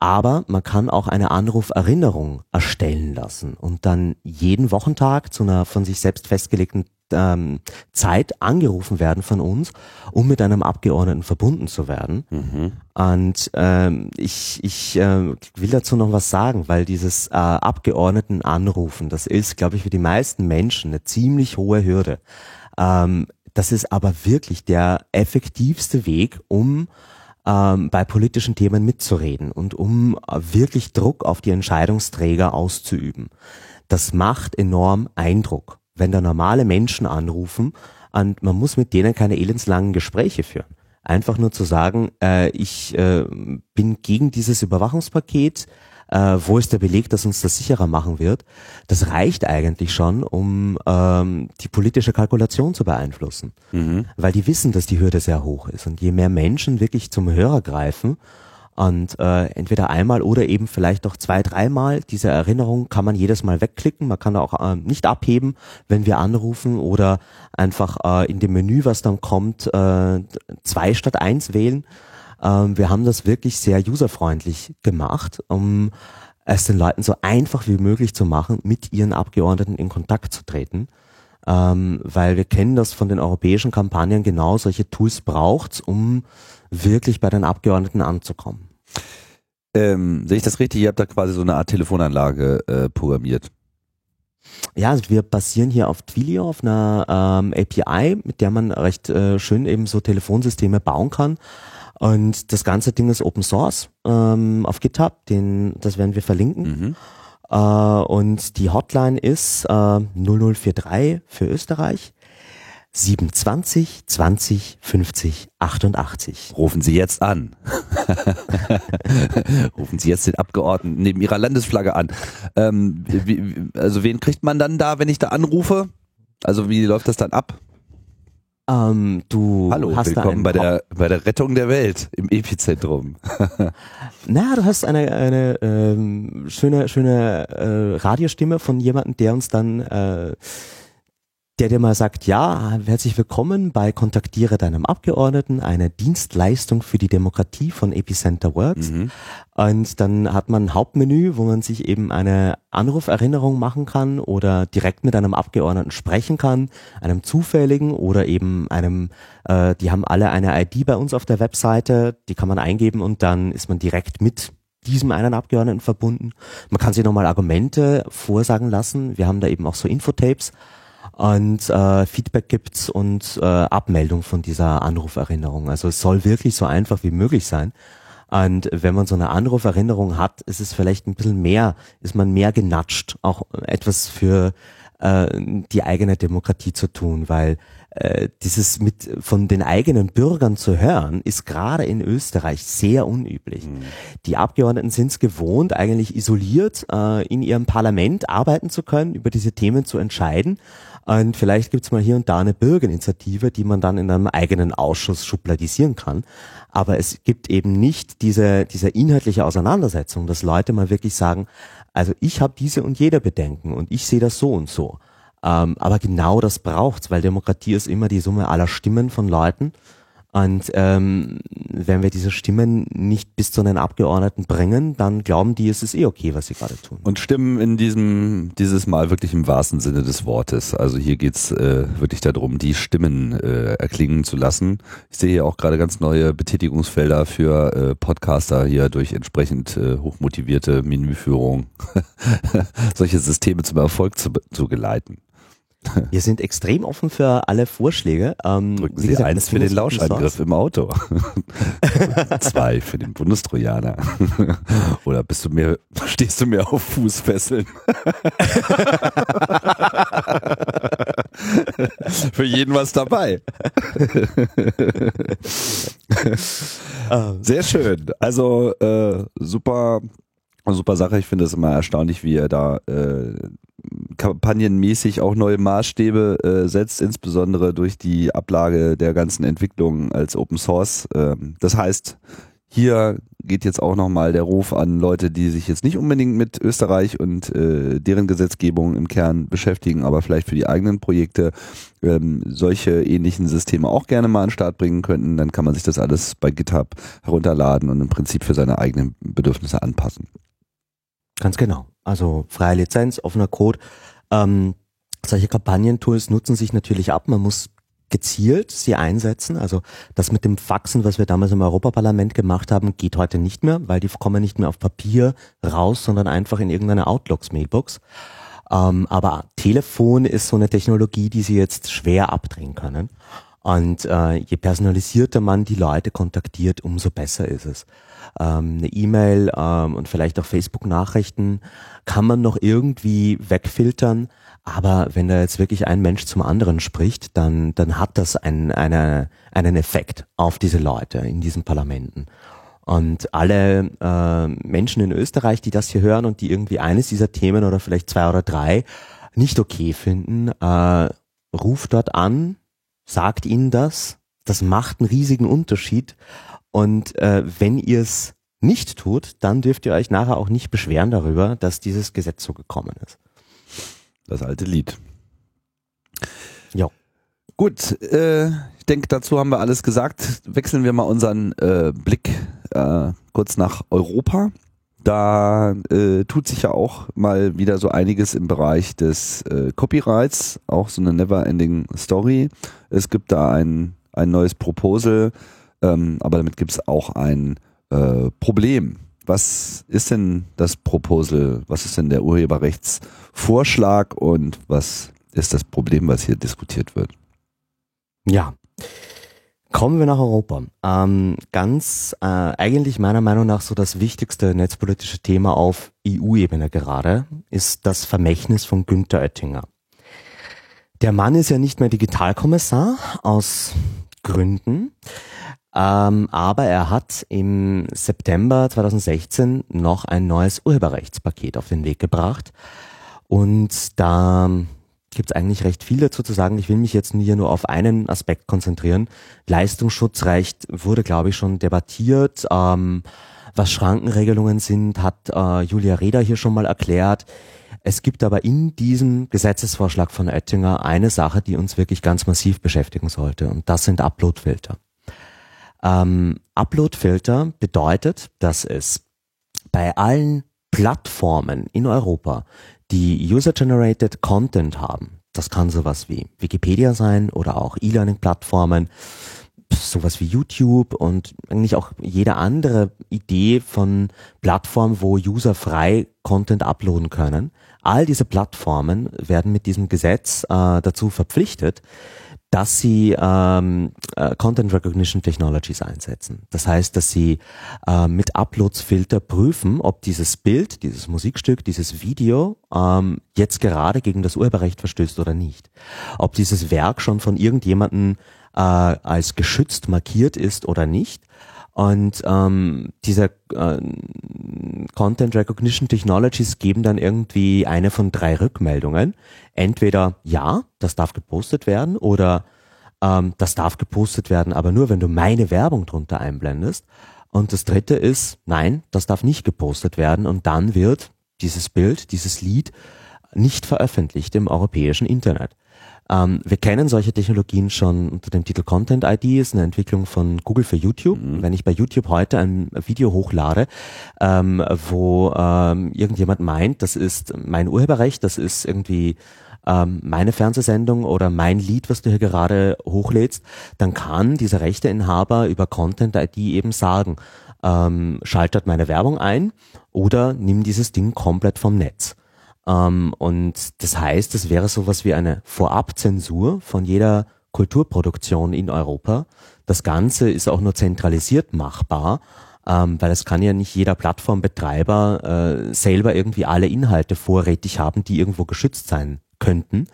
Aber man kann auch eine Anruferinnerung erstellen lassen und dann jeden Wochentag zu einer von sich selbst festgelegten ähm, Zeit angerufen werden von uns, um mit einem Abgeordneten verbunden zu werden. Mhm. Und ähm, ich, ich äh, will dazu noch was sagen, weil dieses äh, Abgeordneten anrufen, das ist, glaube ich, für die meisten Menschen eine ziemlich hohe Hürde. Ähm, das ist aber wirklich der effektivste Weg, um ähm, bei politischen Themen mitzureden und um wirklich Druck auf die Entscheidungsträger auszuüben. Das macht enorm Eindruck wenn da normale Menschen anrufen und man muss mit denen keine elendslangen Gespräche führen. Einfach nur zu sagen, äh, ich äh, bin gegen dieses Überwachungspaket, äh, wo ist der Beleg, dass uns das sicherer machen wird, das reicht eigentlich schon, um ähm, die politische Kalkulation zu beeinflussen. Mhm. Weil die wissen, dass die Hürde sehr hoch ist. Und je mehr Menschen wirklich zum Hörer greifen, und äh, entweder einmal oder eben vielleicht auch zwei, dreimal. Diese Erinnerung kann man jedes Mal wegklicken. Man kann auch äh, nicht abheben, wenn wir anrufen oder einfach äh, in dem Menü, was dann kommt, äh, zwei statt eins wählen. Ähm, wir haben das wirklich sehr userfreundlich gemacht, um es den Leuten so einfach wie möglich zu machen, mit ihren Abgeordneten in Kontakt zu treten. Ähm, weil wir kennen das von den europäischen Kampagnen genau, solche Tools braucht's, um wirklich bei den Abgeordneten anzukommen. Ähm, sehe ich das richtig? Ihr habt da quasi so eine Art Telefonanlage äh, programmiert. Ja, also wir basieren hier auf Twilio, auf einer ähm, API, mit der man recht äh, schön eben so Telefonsysteme bauen kann. Und das ganze Ding ist Open Source ähm, auf GitHub, den, das werden wir verlinken. Mhm. Äh, und die Hotline ist äh, 0043 für Österreich. 27 20 50 88. Rufen Sie jetzt an. Rufen Sie jetzt den Abgeordneten neben Ihrer Landesflagge an. Ähm, wie, also wen kriegt man dann da, wenn ich da anrufe? Also wie läuft das dann ab? Ähm, du Hallo, hast willkommen bei der, bei der Rettung der Welt im Epizentrum. Na, du hast eine, eine ähm, schöne, schöne äh, Radiostimme von jemandem, der uns dann äh, der dir mal sagt, ja, herzlich willkommen bei Kontaktiere deinem Abgeordneten, eine Dienstleistung für die Demokratie von Epicenter Works. Mhm. Und dann hat man ein Hauptmenü, wo man sich eben eine Anruferinnerung machen kann oder direkt mit einem Abgeordneten sprechen kann, einem zufälligen oder eben einem, äh, die haben alle eine ID bei uns auf der Webseite, die kann man eingeben und dann ist man direkt mit diesem einen Abgeordneten verbunden. Man kann sich nochmal Argumente vorsagen lassen. Wir haben da eben auch so Infotapes und äh, Feedback gibt's und äh, Abmeldung von dieser Anruferinnerung. Also es soll wirklich so einfach wie möglich sein. Und wenn man so eine Anruferinnerung hat, ist es vielleicht ein bisschen mehr, ist man mehr genatscht, auch etwas für äh, die eigene Demokratie zu tun, weil äh, dieses mit von den eigenen Bürgern zu hören, ist gerade in Österreich sehr unüblich. Mhm. Die Abgeordneten sind es gewohnt, eigentlich isoliert äh, in ihrem Parlament arbeiten zu können, über diese Themen zu entscheiden. Und vielleicht gibt's mal hier und da eine Bürgerinitiative, die man dann in einem eigenen Ausschuss schubladisieren kann. Aber es gibt eben nicht diese, diese inhaltliche Auseinandersetzung, dass Leute mal wirklich sagen, also ich habe diese und jede Bedenken und ich sehe das so und so. Ähm, aber genau das braucht's, weil Demokratie ist immer die Summe aller Stimmen von Leuten. Und ähm, wenn wir diese Stimmen nicht bis zu den Abgeordneten bringen, dann glauben die, es ist eh okay, was sie gerade tun. Und Stimmen in diesem, dieses Mal wirklich im wahrsten Sinne des Wortes. Also hier geht's äh, wirklich darum, die Stimmen äh, erklingen zu lassen. Ich sehe hier auch gerade ganz neue Betätigungsfelder für äh, Podcaster hier durch entsprechend äh, hochmotivierte Menüführung solche Systeme zum Erfolg zu, zu geleiten. Wir sind extrem offen für alle Vorschläge. Ähm, Drücken Sie gesagt, eins für den Lauschangriff im Auto. Zwei für den Bundestrojaner. Oder bist du mir, stehst du mir auf Fußfesseln? für jeden was dabei. Sehr schön. Also äh, super super Sache. Ich finde es immer erstaunlich, wie er da äh, kampagnenmäßig auch neue Maßstäbe äh, setzt, insbesondere durch die Ablage der ganzen Entwicklungen als Open Source. Ähm, das heißt, hier geht jetzt auch nochmal der Ruf an Leute, die sich jetzt nicht unbedingt mit Österreich und äh, deren Gesetzgebung im Kern beschäftigen, aber vielleicht für die eigenen Projekte ähm, solche ähnlichen Systeme auch gerne mal an den Start bringen könnten. Dann kann man sich das alles bei GitHub herunterladen und im Prinzip für seine eigenen Bedürfnisse anpassen. Ganz genau. Also freie Lizenz, offener Code. Ähm, solche Kampagnentools nutzen sich natürlich ab. Man muss gezielt sie einsetzen. Also das mit dem Faxen, was wir damals im Europaparlament gemacht haben, geht heute nicht mehr, weil die kommen nicht mehr auf Papier raus, sondern einfach in irgendeine Outlooks-Mailbox. Ähm, aber Telefon ist so eine Technologie, die sie jetzt schwer abdrehen können. Und äh, je personalisierter man die Leute kontaktiert, umso besser ist es ähm, eine E-Mail ähm, und vielleicht auch Facebook-Nachrichten kann man noch irgendwie wegfiltern. Aber wenn da jetzt wirklich ein Mensch zum anderen spricht, dann, dann hat das einen, eine, einen Effekt auf diese Leute in diesen Parlamenten. Und alle äh, Menschen in Österreich, die das hier hören und die irgendwie eines dieser Themen oder vielleicht zwei oder drei nicht okay finden, äh, ruft dort an, sagt ihnen das. Das macht einen riesigen Unterschied. Und äh, wenn ihr es nicht tut, dann dürft ihr euch nachher auch nicht beschweren darüber, dass dieses Gesetz so gekommen ist. Das alte Lied. Ja. Gut, äh, ich denke, dazu haben wir alles gesagt. Wechseln wir mal unseren äh, Blick äh, kurz nach Europa. Da äh, tut sich ja auch mal wieder so einiges im Bereich des äh, Copyrights, auch so eine Never-Ending Story. Es gibt da ein, ein neues Proposal, ähm, aber damit gibt es auch ein äh, Problem. Was ist denn das Proposal? Was ist denn der Urheberrechtsvorschlag und was ist das Problem, was hier diskutiert wird? Ja. Kommen wir nach Europa. Ähm, ganz äh, eigentlich meiner Meinung nach so das wichtigste netzpolitische Thema auf EU-Ebene gerade ist das Vermächtnis von Günther Oettinger. Der Mann ist ja nicht mehr Digitalkommissar aus Gründen, ähm, aber er hat im September 2016 noch ein neues Urheberrechtspaket auf den Weg gebracht. Und da gibt es eigentlich recht viel dazu zu sagen. Ich will mich jetzt hier nur auf einen Aspekt konzentrieren. Leistungsschutzrecht wurde, glaube ich, schon debattiert. Ähm, was Schrankenregelungen sind, hat äh, Julia Reda hier schon mal erklärt. Es gibt aber in diesem Gesetzesvorschlag von Oettinger eine Sache, die uns wirklich ganz massiv beschäftigen sollte. Und das sind Uploadfilter. Ähm, Uploadfilter bedeutet, dass es bei allen Plattformen in Europa, die User-Generated Content haben, das kann sowas wie Wikipedia sein oder auch E-Learning-Plattformen, sowas wie YouTube und eigentlich auch jede andere Idee von Plattform, wo User frei Content uploaden können. All diese Plattformen werden mit diesem Gesetz äh, dazu verpflichtet, dass sie ähm, äh, Content Recognition Technologies einsetzen. Das heißt, dass sie äh, mit Uploadsfilter prüfen, ob dieses Bild, dieses Musikstück, dieses Video ähm, jetzt gerade gegen das Urheberrecht verstößt oder nicht. Ob dieses Werk schon von irgendjemandem äh, als geschützt markiert ist oder nicht. Und ähm, diese äh, Content Recognition Technologies geben dann irgendwie eine von drei Rückmeldungen. Entweder ja, das darf gepostet werden oder ähm, das darf gepostet werden, aber nur wenn du meine Werbung drunter einblendest. Und das dritte ist, nein, das darf nicht gepostet werden und dann wird dieses Bild, dieses Lied nicht veröffentlicht im europäischen Internet. Ähm, wir kennen solche Technologien schon unter dem Titel Content ID, ist eine Entwicklung von Google für YouTube. Mhm. Wenn ich bei YouTube heute ein Video hochlade, ähm, wo ähm, irgendjemand meint, das ist mein Urheberrecht, das ist irgendwie ähm, meine Fernsehsendung oder mein Lied, was du hier gerade hochlädst, dann kann dieser Rechteinhaber über Content ID eben sagen, ähm, schaltet meine Werbung ein oder nimm dieses Ding komplett vom Netz. Ähm, und das heißt, es wäre sowas wie eine Vorabzensur von jeder Kulturproduktion in Europa. Das Ganze ist auch nur zentralisiert machbar, ähm, weil es kann ja nicht jeder Plattformbetreiber äh, selber irgendwie alle Inhalte vorrätig haben, die irgendwo geschützt sein könnten,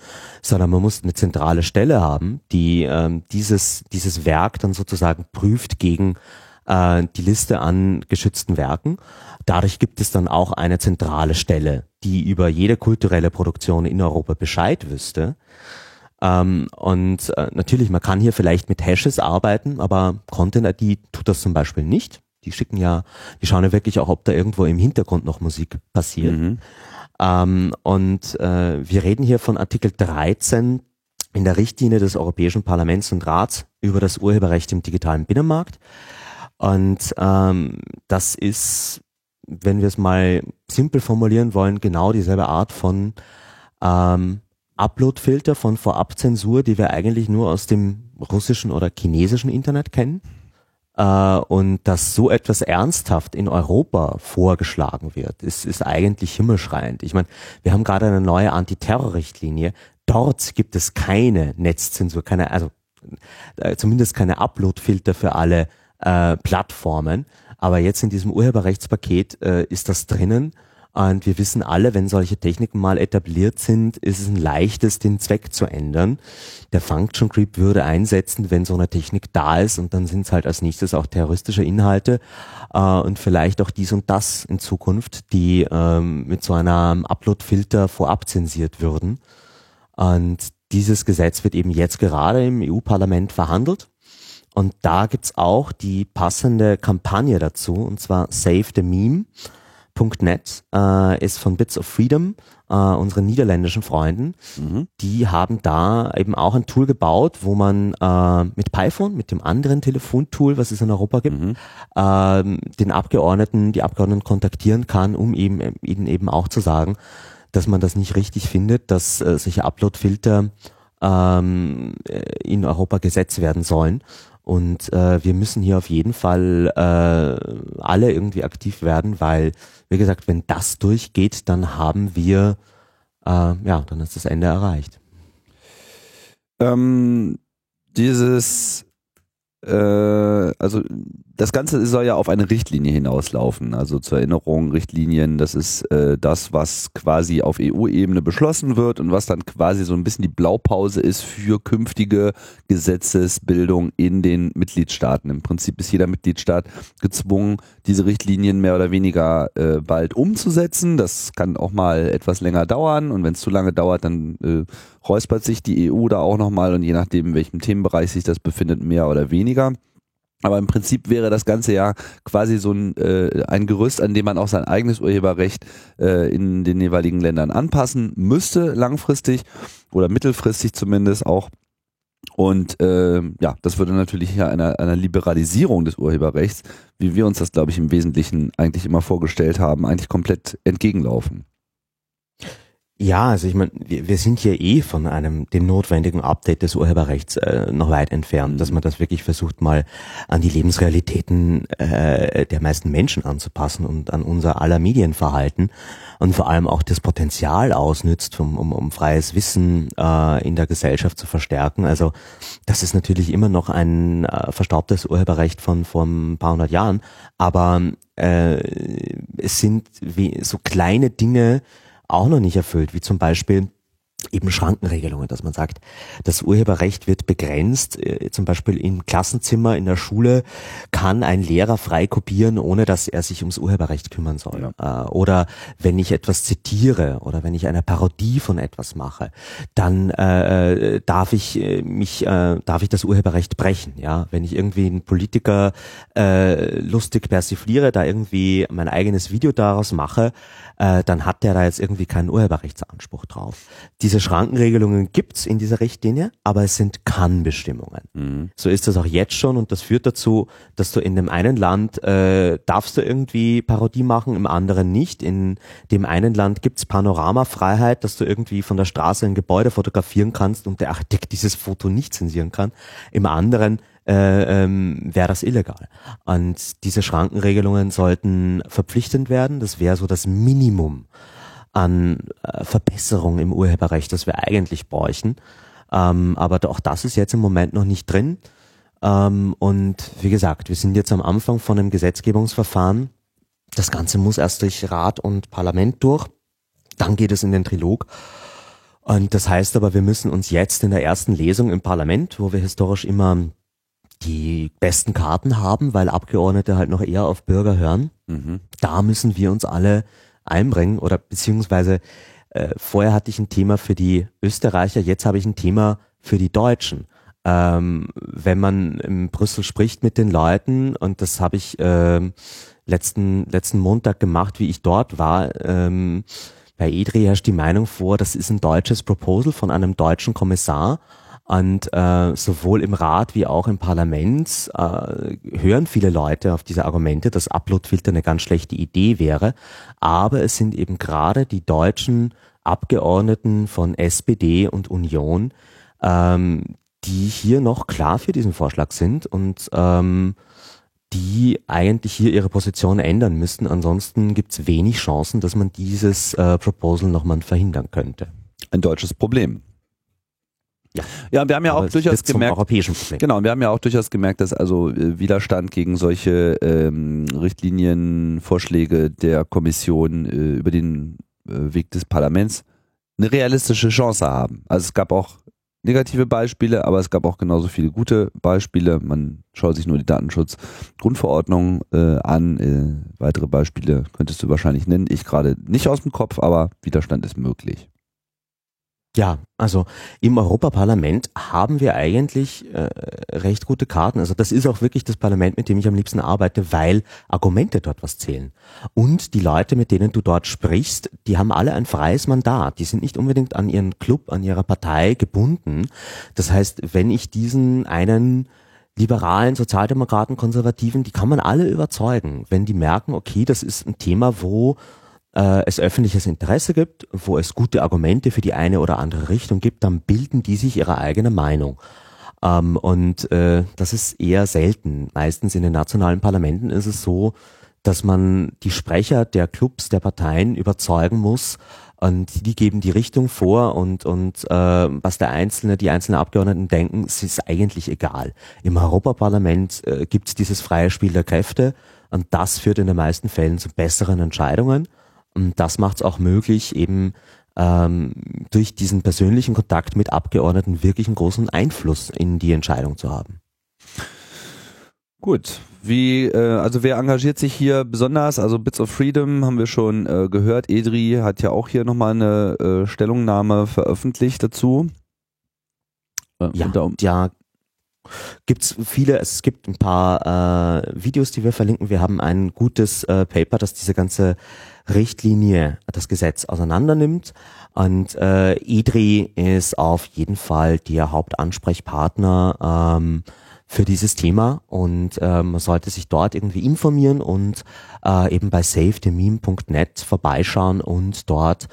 sondern man muss eine zentrale Stelle haben, die ähm, dieses, dieses Werk dann sozusagen prüft gegen äh, die Liste an geschützten Werken. Dadurch gibt es dann auch eine zentrale Stelle, die über jede kulturelle Produktion in Europa Bescheid wüsste. Ähm, und äh, natürlich, man kann hier vielleicht mit Hashes arbeiten, aber Content ID tut das zum Beispiel nicht. Die schicken ja, die schauen ja wirklich auch, ob da irgendwo im Hintergrund noch Musik passiert. Mhm. Ähm, und äh, wir reden hier von Artikel 13 in der Richtlinie des Europäischen Parlaments und Rats über das Urheberrecht im digitalen Binnenmarkt. Und ähm, das ist, wenn wir es mal simpel formulieren wollen, genau dieselbe Art von ähm, Upload-Filter, von Vorabzensur, die wir eigentlich nur aus dem russischen oder chinesischen Internet kennen. Äh, und dass so etwas ernsthaft in Europa vorgeschlagen wird, ist, ist eigentlich himmelschreiend. Ich meine, wir haben gerade eine neue Antiterrorrichtlinie. Dort gibt es keine Netzzensur, keine, also äh, zumindest keine Upload-Filter für alle äh, Plattformen. Aber jetzt in diesem Urheberrechtspaket äh, ist das drinnen. Und wir wissen alle, wenn solche Techniken mal etabliert sind, ist es ein leichtes, den Zweck zu ändern. Der Function Creep würde einsetzen, wenn so eine Technik da ist und dann sind es halt als nächstes auch terroristische Inhalte äh, und vielleicht auch dies und das in Zukunft, die ähm, mit so einem Upload-Filter vorab zensiert würden. Und dieses Gesetz wird eben jetzt gerade im EU-Parlament verhandelt. Und da gibt's auch die passende Kampagne dazu, und zwar Save the Meme. .net äh, ist von Bits of Freedom, äh, unseren niederländischen Freunden. Mhm. Die haben da eben auch ein Tool gebaut, wo man äh, mit Python, mit dem anderen Telefontool, was es in Europa gibt, mhm. äh, den Abgeordneten, die Abgeordneten kontaktieren kann, um eben ihnen eben auch zu sagen, dass man das nicht richtig findet, dass äh, solche Upload-Filter ähm, in Europa gesetzt werden sollen. Und äh, wir müssen hier auf jeden Fall äh, alle irgendwie aktiv werden, weil, wie gesagt, wenn das durchgeht, dann haben wir, äh, ja, dann ist das Ende erreicht. Ähm, dieses äh, also das Ganze soll ja auf eine Richtlinie hinauslaufen. Also zur Erinnerung, Richtlinien, das ist äh, das, was quasi auf EU-Ebene beschlossen wird und was dann quasi so ein bisschen die Blaupause ist für künftige Gesetzesbildung in den Mitgliedstaaten. Im Prinzip ist jeder Mitgliedstaat gezwungen, diese Richtlinien mehr oder weniger äh, bald umzusetzen. Das kann auch mal etwas länger dauern und wenn es zu lange dauert, dann äh, räuspert sich die EU da auch nochmal und je nachdem, in welchem Themenbereich sich das befindet, mehr oder weniger. Aber im Prinzip wäre das Ganze ja quasi so ein, äh, ein Gerüst, an dem man auch sein eigenes Urheberrecht äh, in den jeweiligen Ländern anpassen müsste, langfristig oder mittelfristig zumindest auch. Und äh, ja, das würde natürlich ja einer, einer Liberalisierung des Urheberrechts, wie wir uns das, glaube ich, im Wesentlichen eigentlich immer vorgestellt haben, eigentlich komplett entgegenlaufen. Ja, also ich meine, wir, wir sind hier eh von einem dem notwendigen Update des Urheberrechts äh, noch weit entfernt, dass man das wirklich versucht mal an die Lebensrealitäten äh, der meisten Menschen anzupassen und an unser aller Medienverhalten und vor allem auch das Potenzial ausnützt, um, um, um freies Wissen äh, in der Gesellschaft zu verstärken. Also das ist natürlich immer noch ein äh, verstaubtes Urheberrecht von vor ein paar hundert Jahren, aber äh, es sind wie so kleine Dinge, auch noch nicht erfüllt, wie zum Beispiel eben Schrankenregelungen, dass man sagt, das Urheberrecht wird begrenzt. Äh, zum Beispiel im Klassenzimmer in der Schule kann ein Lehrer frei kopieren, ohne dass er sich ums Urheberrecht kümmern soll. Ja. Äh, oder wenn ich etwas zitiere oder wenn ich eine Parodie von etwas mache, dann äh, darf ich äh, mich, äh, darf ich das Urheberrecht brechen. Ja, wenn ich irgendwie einen Politiker äh, lustig persifliere, da irgendwie mein eigenes Video daraus mache, äh, dann hat der da jetzt irgendwie keinen Urheberrechtsanspruch drauf. Diese Schrankenregelungen gibt's in dieser Richtlinie, aber es sind Kann-Bestimmungen. Mhm. So ist das auch jetzt schon und das führt dazu, dass du in dem einen Land äh, darfst du irgendwie Parodie machen, im anderen nicht. In dem einen Land gibt's Panoramafreiheit, dass du irgendwie von der Straße ein Gebäude fotografieren kannst und der Architekt dieses Foto nicht zensieren kann. Im anderen äh, ähm, wäre das illegal. Und diese Schrankenregelungen sollten verpflichtend werden. Das wäre so das Minimum an äh, Verbesserung im Urheberrecht, das wir eigentlich bräuchten. Ähm, aber auch das ist jetzt im Moment noch nicht drin. Ähm, und wie gesagt, wir sind jetzt am Anfang von einem Gesetzgebungsverfahren. Das Ganze muss erst durch Rat und Parlament durch. Dann geht es in den Trilog. Und das heißt aber, wir müssen uns jetzt in der ersten Lesung im Parlament, wo wir historisch immer die besten Karten haben, weil Abgeordnete halt noch eher auf Bürger hören, Mhm. da müssen wir uns alle einbringen oder beziehungsweise äh, vorher hatte ich ein Thema für die Österreicher, jetzt habe ich ein Thema für die Deutschen. Ähm, wenn man in Brüssel spricht mit den Leuten und das habe ich ähm, letzten letzten Montag gemacht, wie ich dort war. Ähm, bei EDRI herrscht die Meinung vor, das ist ein deutsches Proposal von einem deutschen Kommissar und äh, sowohl im Rat wie auch im Parlament äh, hören viele Leute auf diese Argumente, dass Uploadfilter eine ganz schlechte Idee wäre. Aber es sind eben gerade die deutschen Abgeordneten von SPD und Union, ähm, die hier noch klar für diesen Vorschlag sind und ähm, die eigentlich hier ihre Position ändern müssten. Ansonsten gibt es wenig Chancen, dass man dieses äh, Proposal nochmal verhindern könnte. Ein deutsches Problem. Ja. Ja, wir haben ja Aber auch durchaus gemerkt, europäischen Problem. Genau, wir haben ja auch durchaus gemerkt, dass also äh, Widerstand gegen solche ähm, Richtlinienvorschläge der Kommission äh, über den äh, Weg des Parlaments eine realistische Chance haben. Also es gab auch negative Beispiele, aber es gab auch genauso viele gute Beispiele. Man schaut sich nur die Datenschutzgrundverordnung äh, an. Äh, weitere Beispiele könntest du wahrscheinlich nennen. Ich gerade nicht aus dem Kopf, aber Widerstand ist möglich. Ja, also im Europaparlament haben wir eigentlich äh, recht gute Karten. Also das ist auch wirklich das Parlament, mit dem ich am liebsten arbeite, weil Argumente dort was zählen. Und die Leute, mit denen du dort sprichst, die haben alle ein freies Mandat. Die sind nicht unbedingt an ihren Club, an ihrer Partei gebunden. Das heißt, wenn ich diesen einen liberalen, Sozialdemokraten, Konservativen, die kann man alle überzeugen, wenn die merken, okay, das ist ein Thema, wo äh, es öffentliches Interesse gibt, wo es gute Argumente für die eine oder andere Richtung gibt, dann bilden die sich ihre eigene Meinung. Ähm, und äh, das ist eher selten. Meistens in den nationalen Parlamenten ist es so, dass man die Sprecher der Clubs, der Parteien überzeugen muss, und die geben die Richtung vor und, und äh, was der Einzelne, die einzelnen Abgeordneten denken, ist eigentlich egal. Im Europaparlament äh, gibt es dieses freie Spiel der Kräfte und das führt in den meisten Fällen zu besseren Entscheidungen. Und das macht es auch möglich, eben ähm, durch diesen persönlichen Kontakt mit Abgeordneten wirklich einen großen Einfluss in die Entscheidung zu haben. Gut, wie, äh, also wer engagiert sich hier besonders? Also Bits of Freedom haben wir schon äh, gehört. Edri hat ja auch hier nochmal eine äh, Stellungnahme veröffentlicht dazu. Äh, Ja, ja. Gibt's viele, es gibt ein paar äh, Videos, die wir verlinken. Wir haben ein gutes äh, Paper, das diese ganze Richtlinie, das Gesetz auseinandernimmt. Und äh, IDRI ist auf jeden Fall der Hauptansprechpartner ähm, für dieses Thema und ähm, man sollte sich dort irgendwie informieren und äh, eben bei safethememe.net vorbeischauen und dort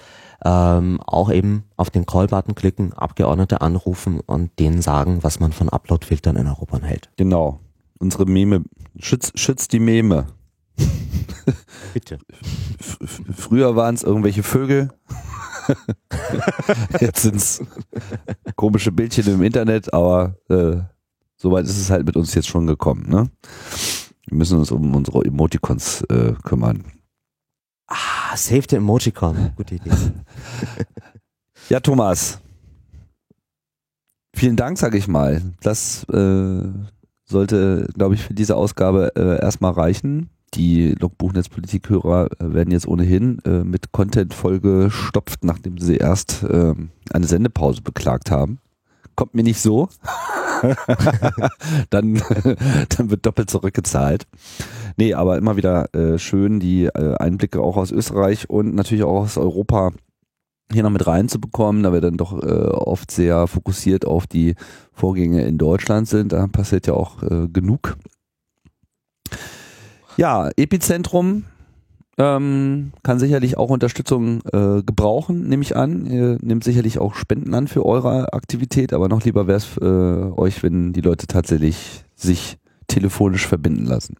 ähm, auch eben auf den Call-Button klicken, Abgeordnete anrufen und denen sagen, was man von Upload-Filtern in Europa hält. Genau. Unsere Meme, schützt, schützt die Meme. Bitte. F- früher waren es irgendwelche Vögel. Jetzt sind es komische Bildchen im Internet, aber äh, soweit ist es halt mit uns jetzt schon gekommen. Ne? Wir müssen uns um unsere Emoticons äh, kümmern. Ah, save the Emojicon. Gute Idee. Ja, Thomas. Vielen Dank, sage ich mal. Das äh, sollte, glaube ich, für diese Ausgabe äh, erstmal reichen. Die Logbuchnetzpolitik-Hörer äh, werden jetzt ohnehin äh, mit Content vollgestopft, nachdem sie erst äh, eine Sendepause beklagt haben. Kommt mir nicht so. dann, dann wird doppelt zurückgezahlt. Nee, aber immer wieder äh, schön die äh, Einblicke auch aus Österreich und natürlich auch aus Europa hier noch mit reinzubekommen, da wir dann doch äh, oft sehr fokussiert auf die Vorgänge in Deutschland sind. Da passiert ja auch äh, genug. Ja, Epizentrum ähm, kann sicherlich auch Unterstützung äh, gebrauchen, nehme ich an. Ihr nehmt sicherlich auch Spenden an für eure Aktivität, aber noch lieber wäre es äh, euch, wenn die Leute tatsächlich sich telefonisch verbinden lassen.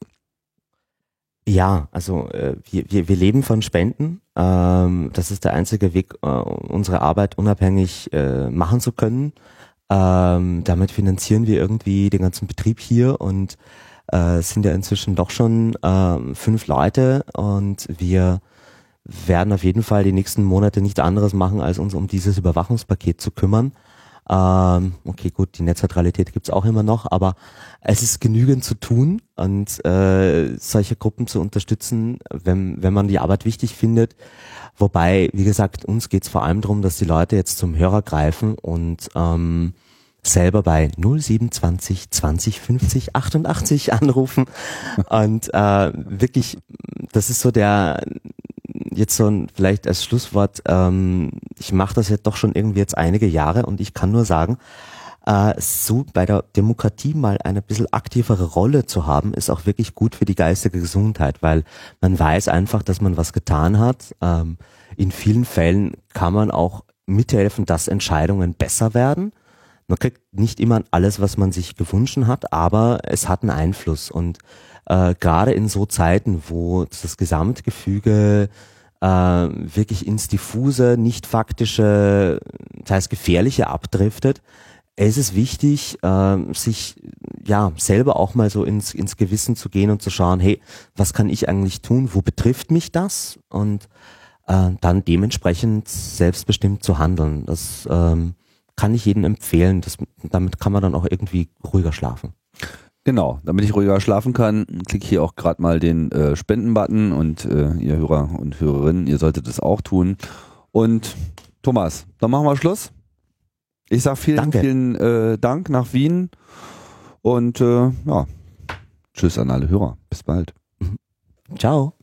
Ja, also äh, wir, wir, wir leben von Spenden. Ähm, das ist der einzige Weg, äh, unsere Arbeit unabhängig äh, machen zu können. Ähm, damit finanzieren wir irgendwie den ganzen Betrieb hier und äh, sind ja inzwischen doch schon äh, fünf Leute und wir werden auf jeden Fall die nächsten Monate nichts anderes machen, als uns um dieses Überwachungspaket zu kümmern. Ähm, okay, gut, die Netzneutralität gibt's auch immer noch, aber es ist genügend zu tun und äh, solche Gruppen zu unterstützen, wenn, wenn man die Arbeit wichtig findet. Wobei, wie gesagt, uns geht's vor allem darum, dass die Leute jetzt zum Hörer greifen und ähm, selber bei 0720 20 50 88 anrufen und äh, wirklich, das ist so der jetzt so ein, vielleicht als Schlusswort, ähm, ich mache das jetzt doch schon irgendwie jetzt einige Jahre und ich kann nur sagen, äh, so bei der Demokratie mal eine bisschen aktivere Rolle zu haben, ist auch wirklich gut für die geistige Gesundheit, weil man weiß einfach, dass man was getan hat. Ähm, in vielen Fällen kann man auch mithelfen, dass Entscheidungen besser werden. Man kriegt nicht immer alles, was man sich gewünscht hat, aber es hat einen Einfluss. Und äh, gerade in so Zeiten, wo das Gesamtgefüge äh, wirklich ins diffuse, nicht faktische, das heißt gefährliche abdriftet, es ist wichtig, äh, sich ja selber auch mal so ins, ins Gewissen zu gehen und zu schauen, hey, was kann ich eigentlich tun? Wo betrifft mich das? Und äh, dann dementsprechend selbstbestimmt zu handeln. Das ähm, kann ich jedem empfehlen. Das, damit kann man dann auch irgendwie ruhiger schlafen. Genau, damit ich ruhiger schlafen kann, klicke ich hier auch gerade mal den äh, Spenden-Button und äh, ihr Hörer und Hörerinnen, ihr solltet das auch tun. Und Thomas, dann machen wir Schluss. Ich sage vielen, Danke. vielen äh, Dank nach Wien und äh, ja, tschüss an alle Hörer. Bis bald. Ciao.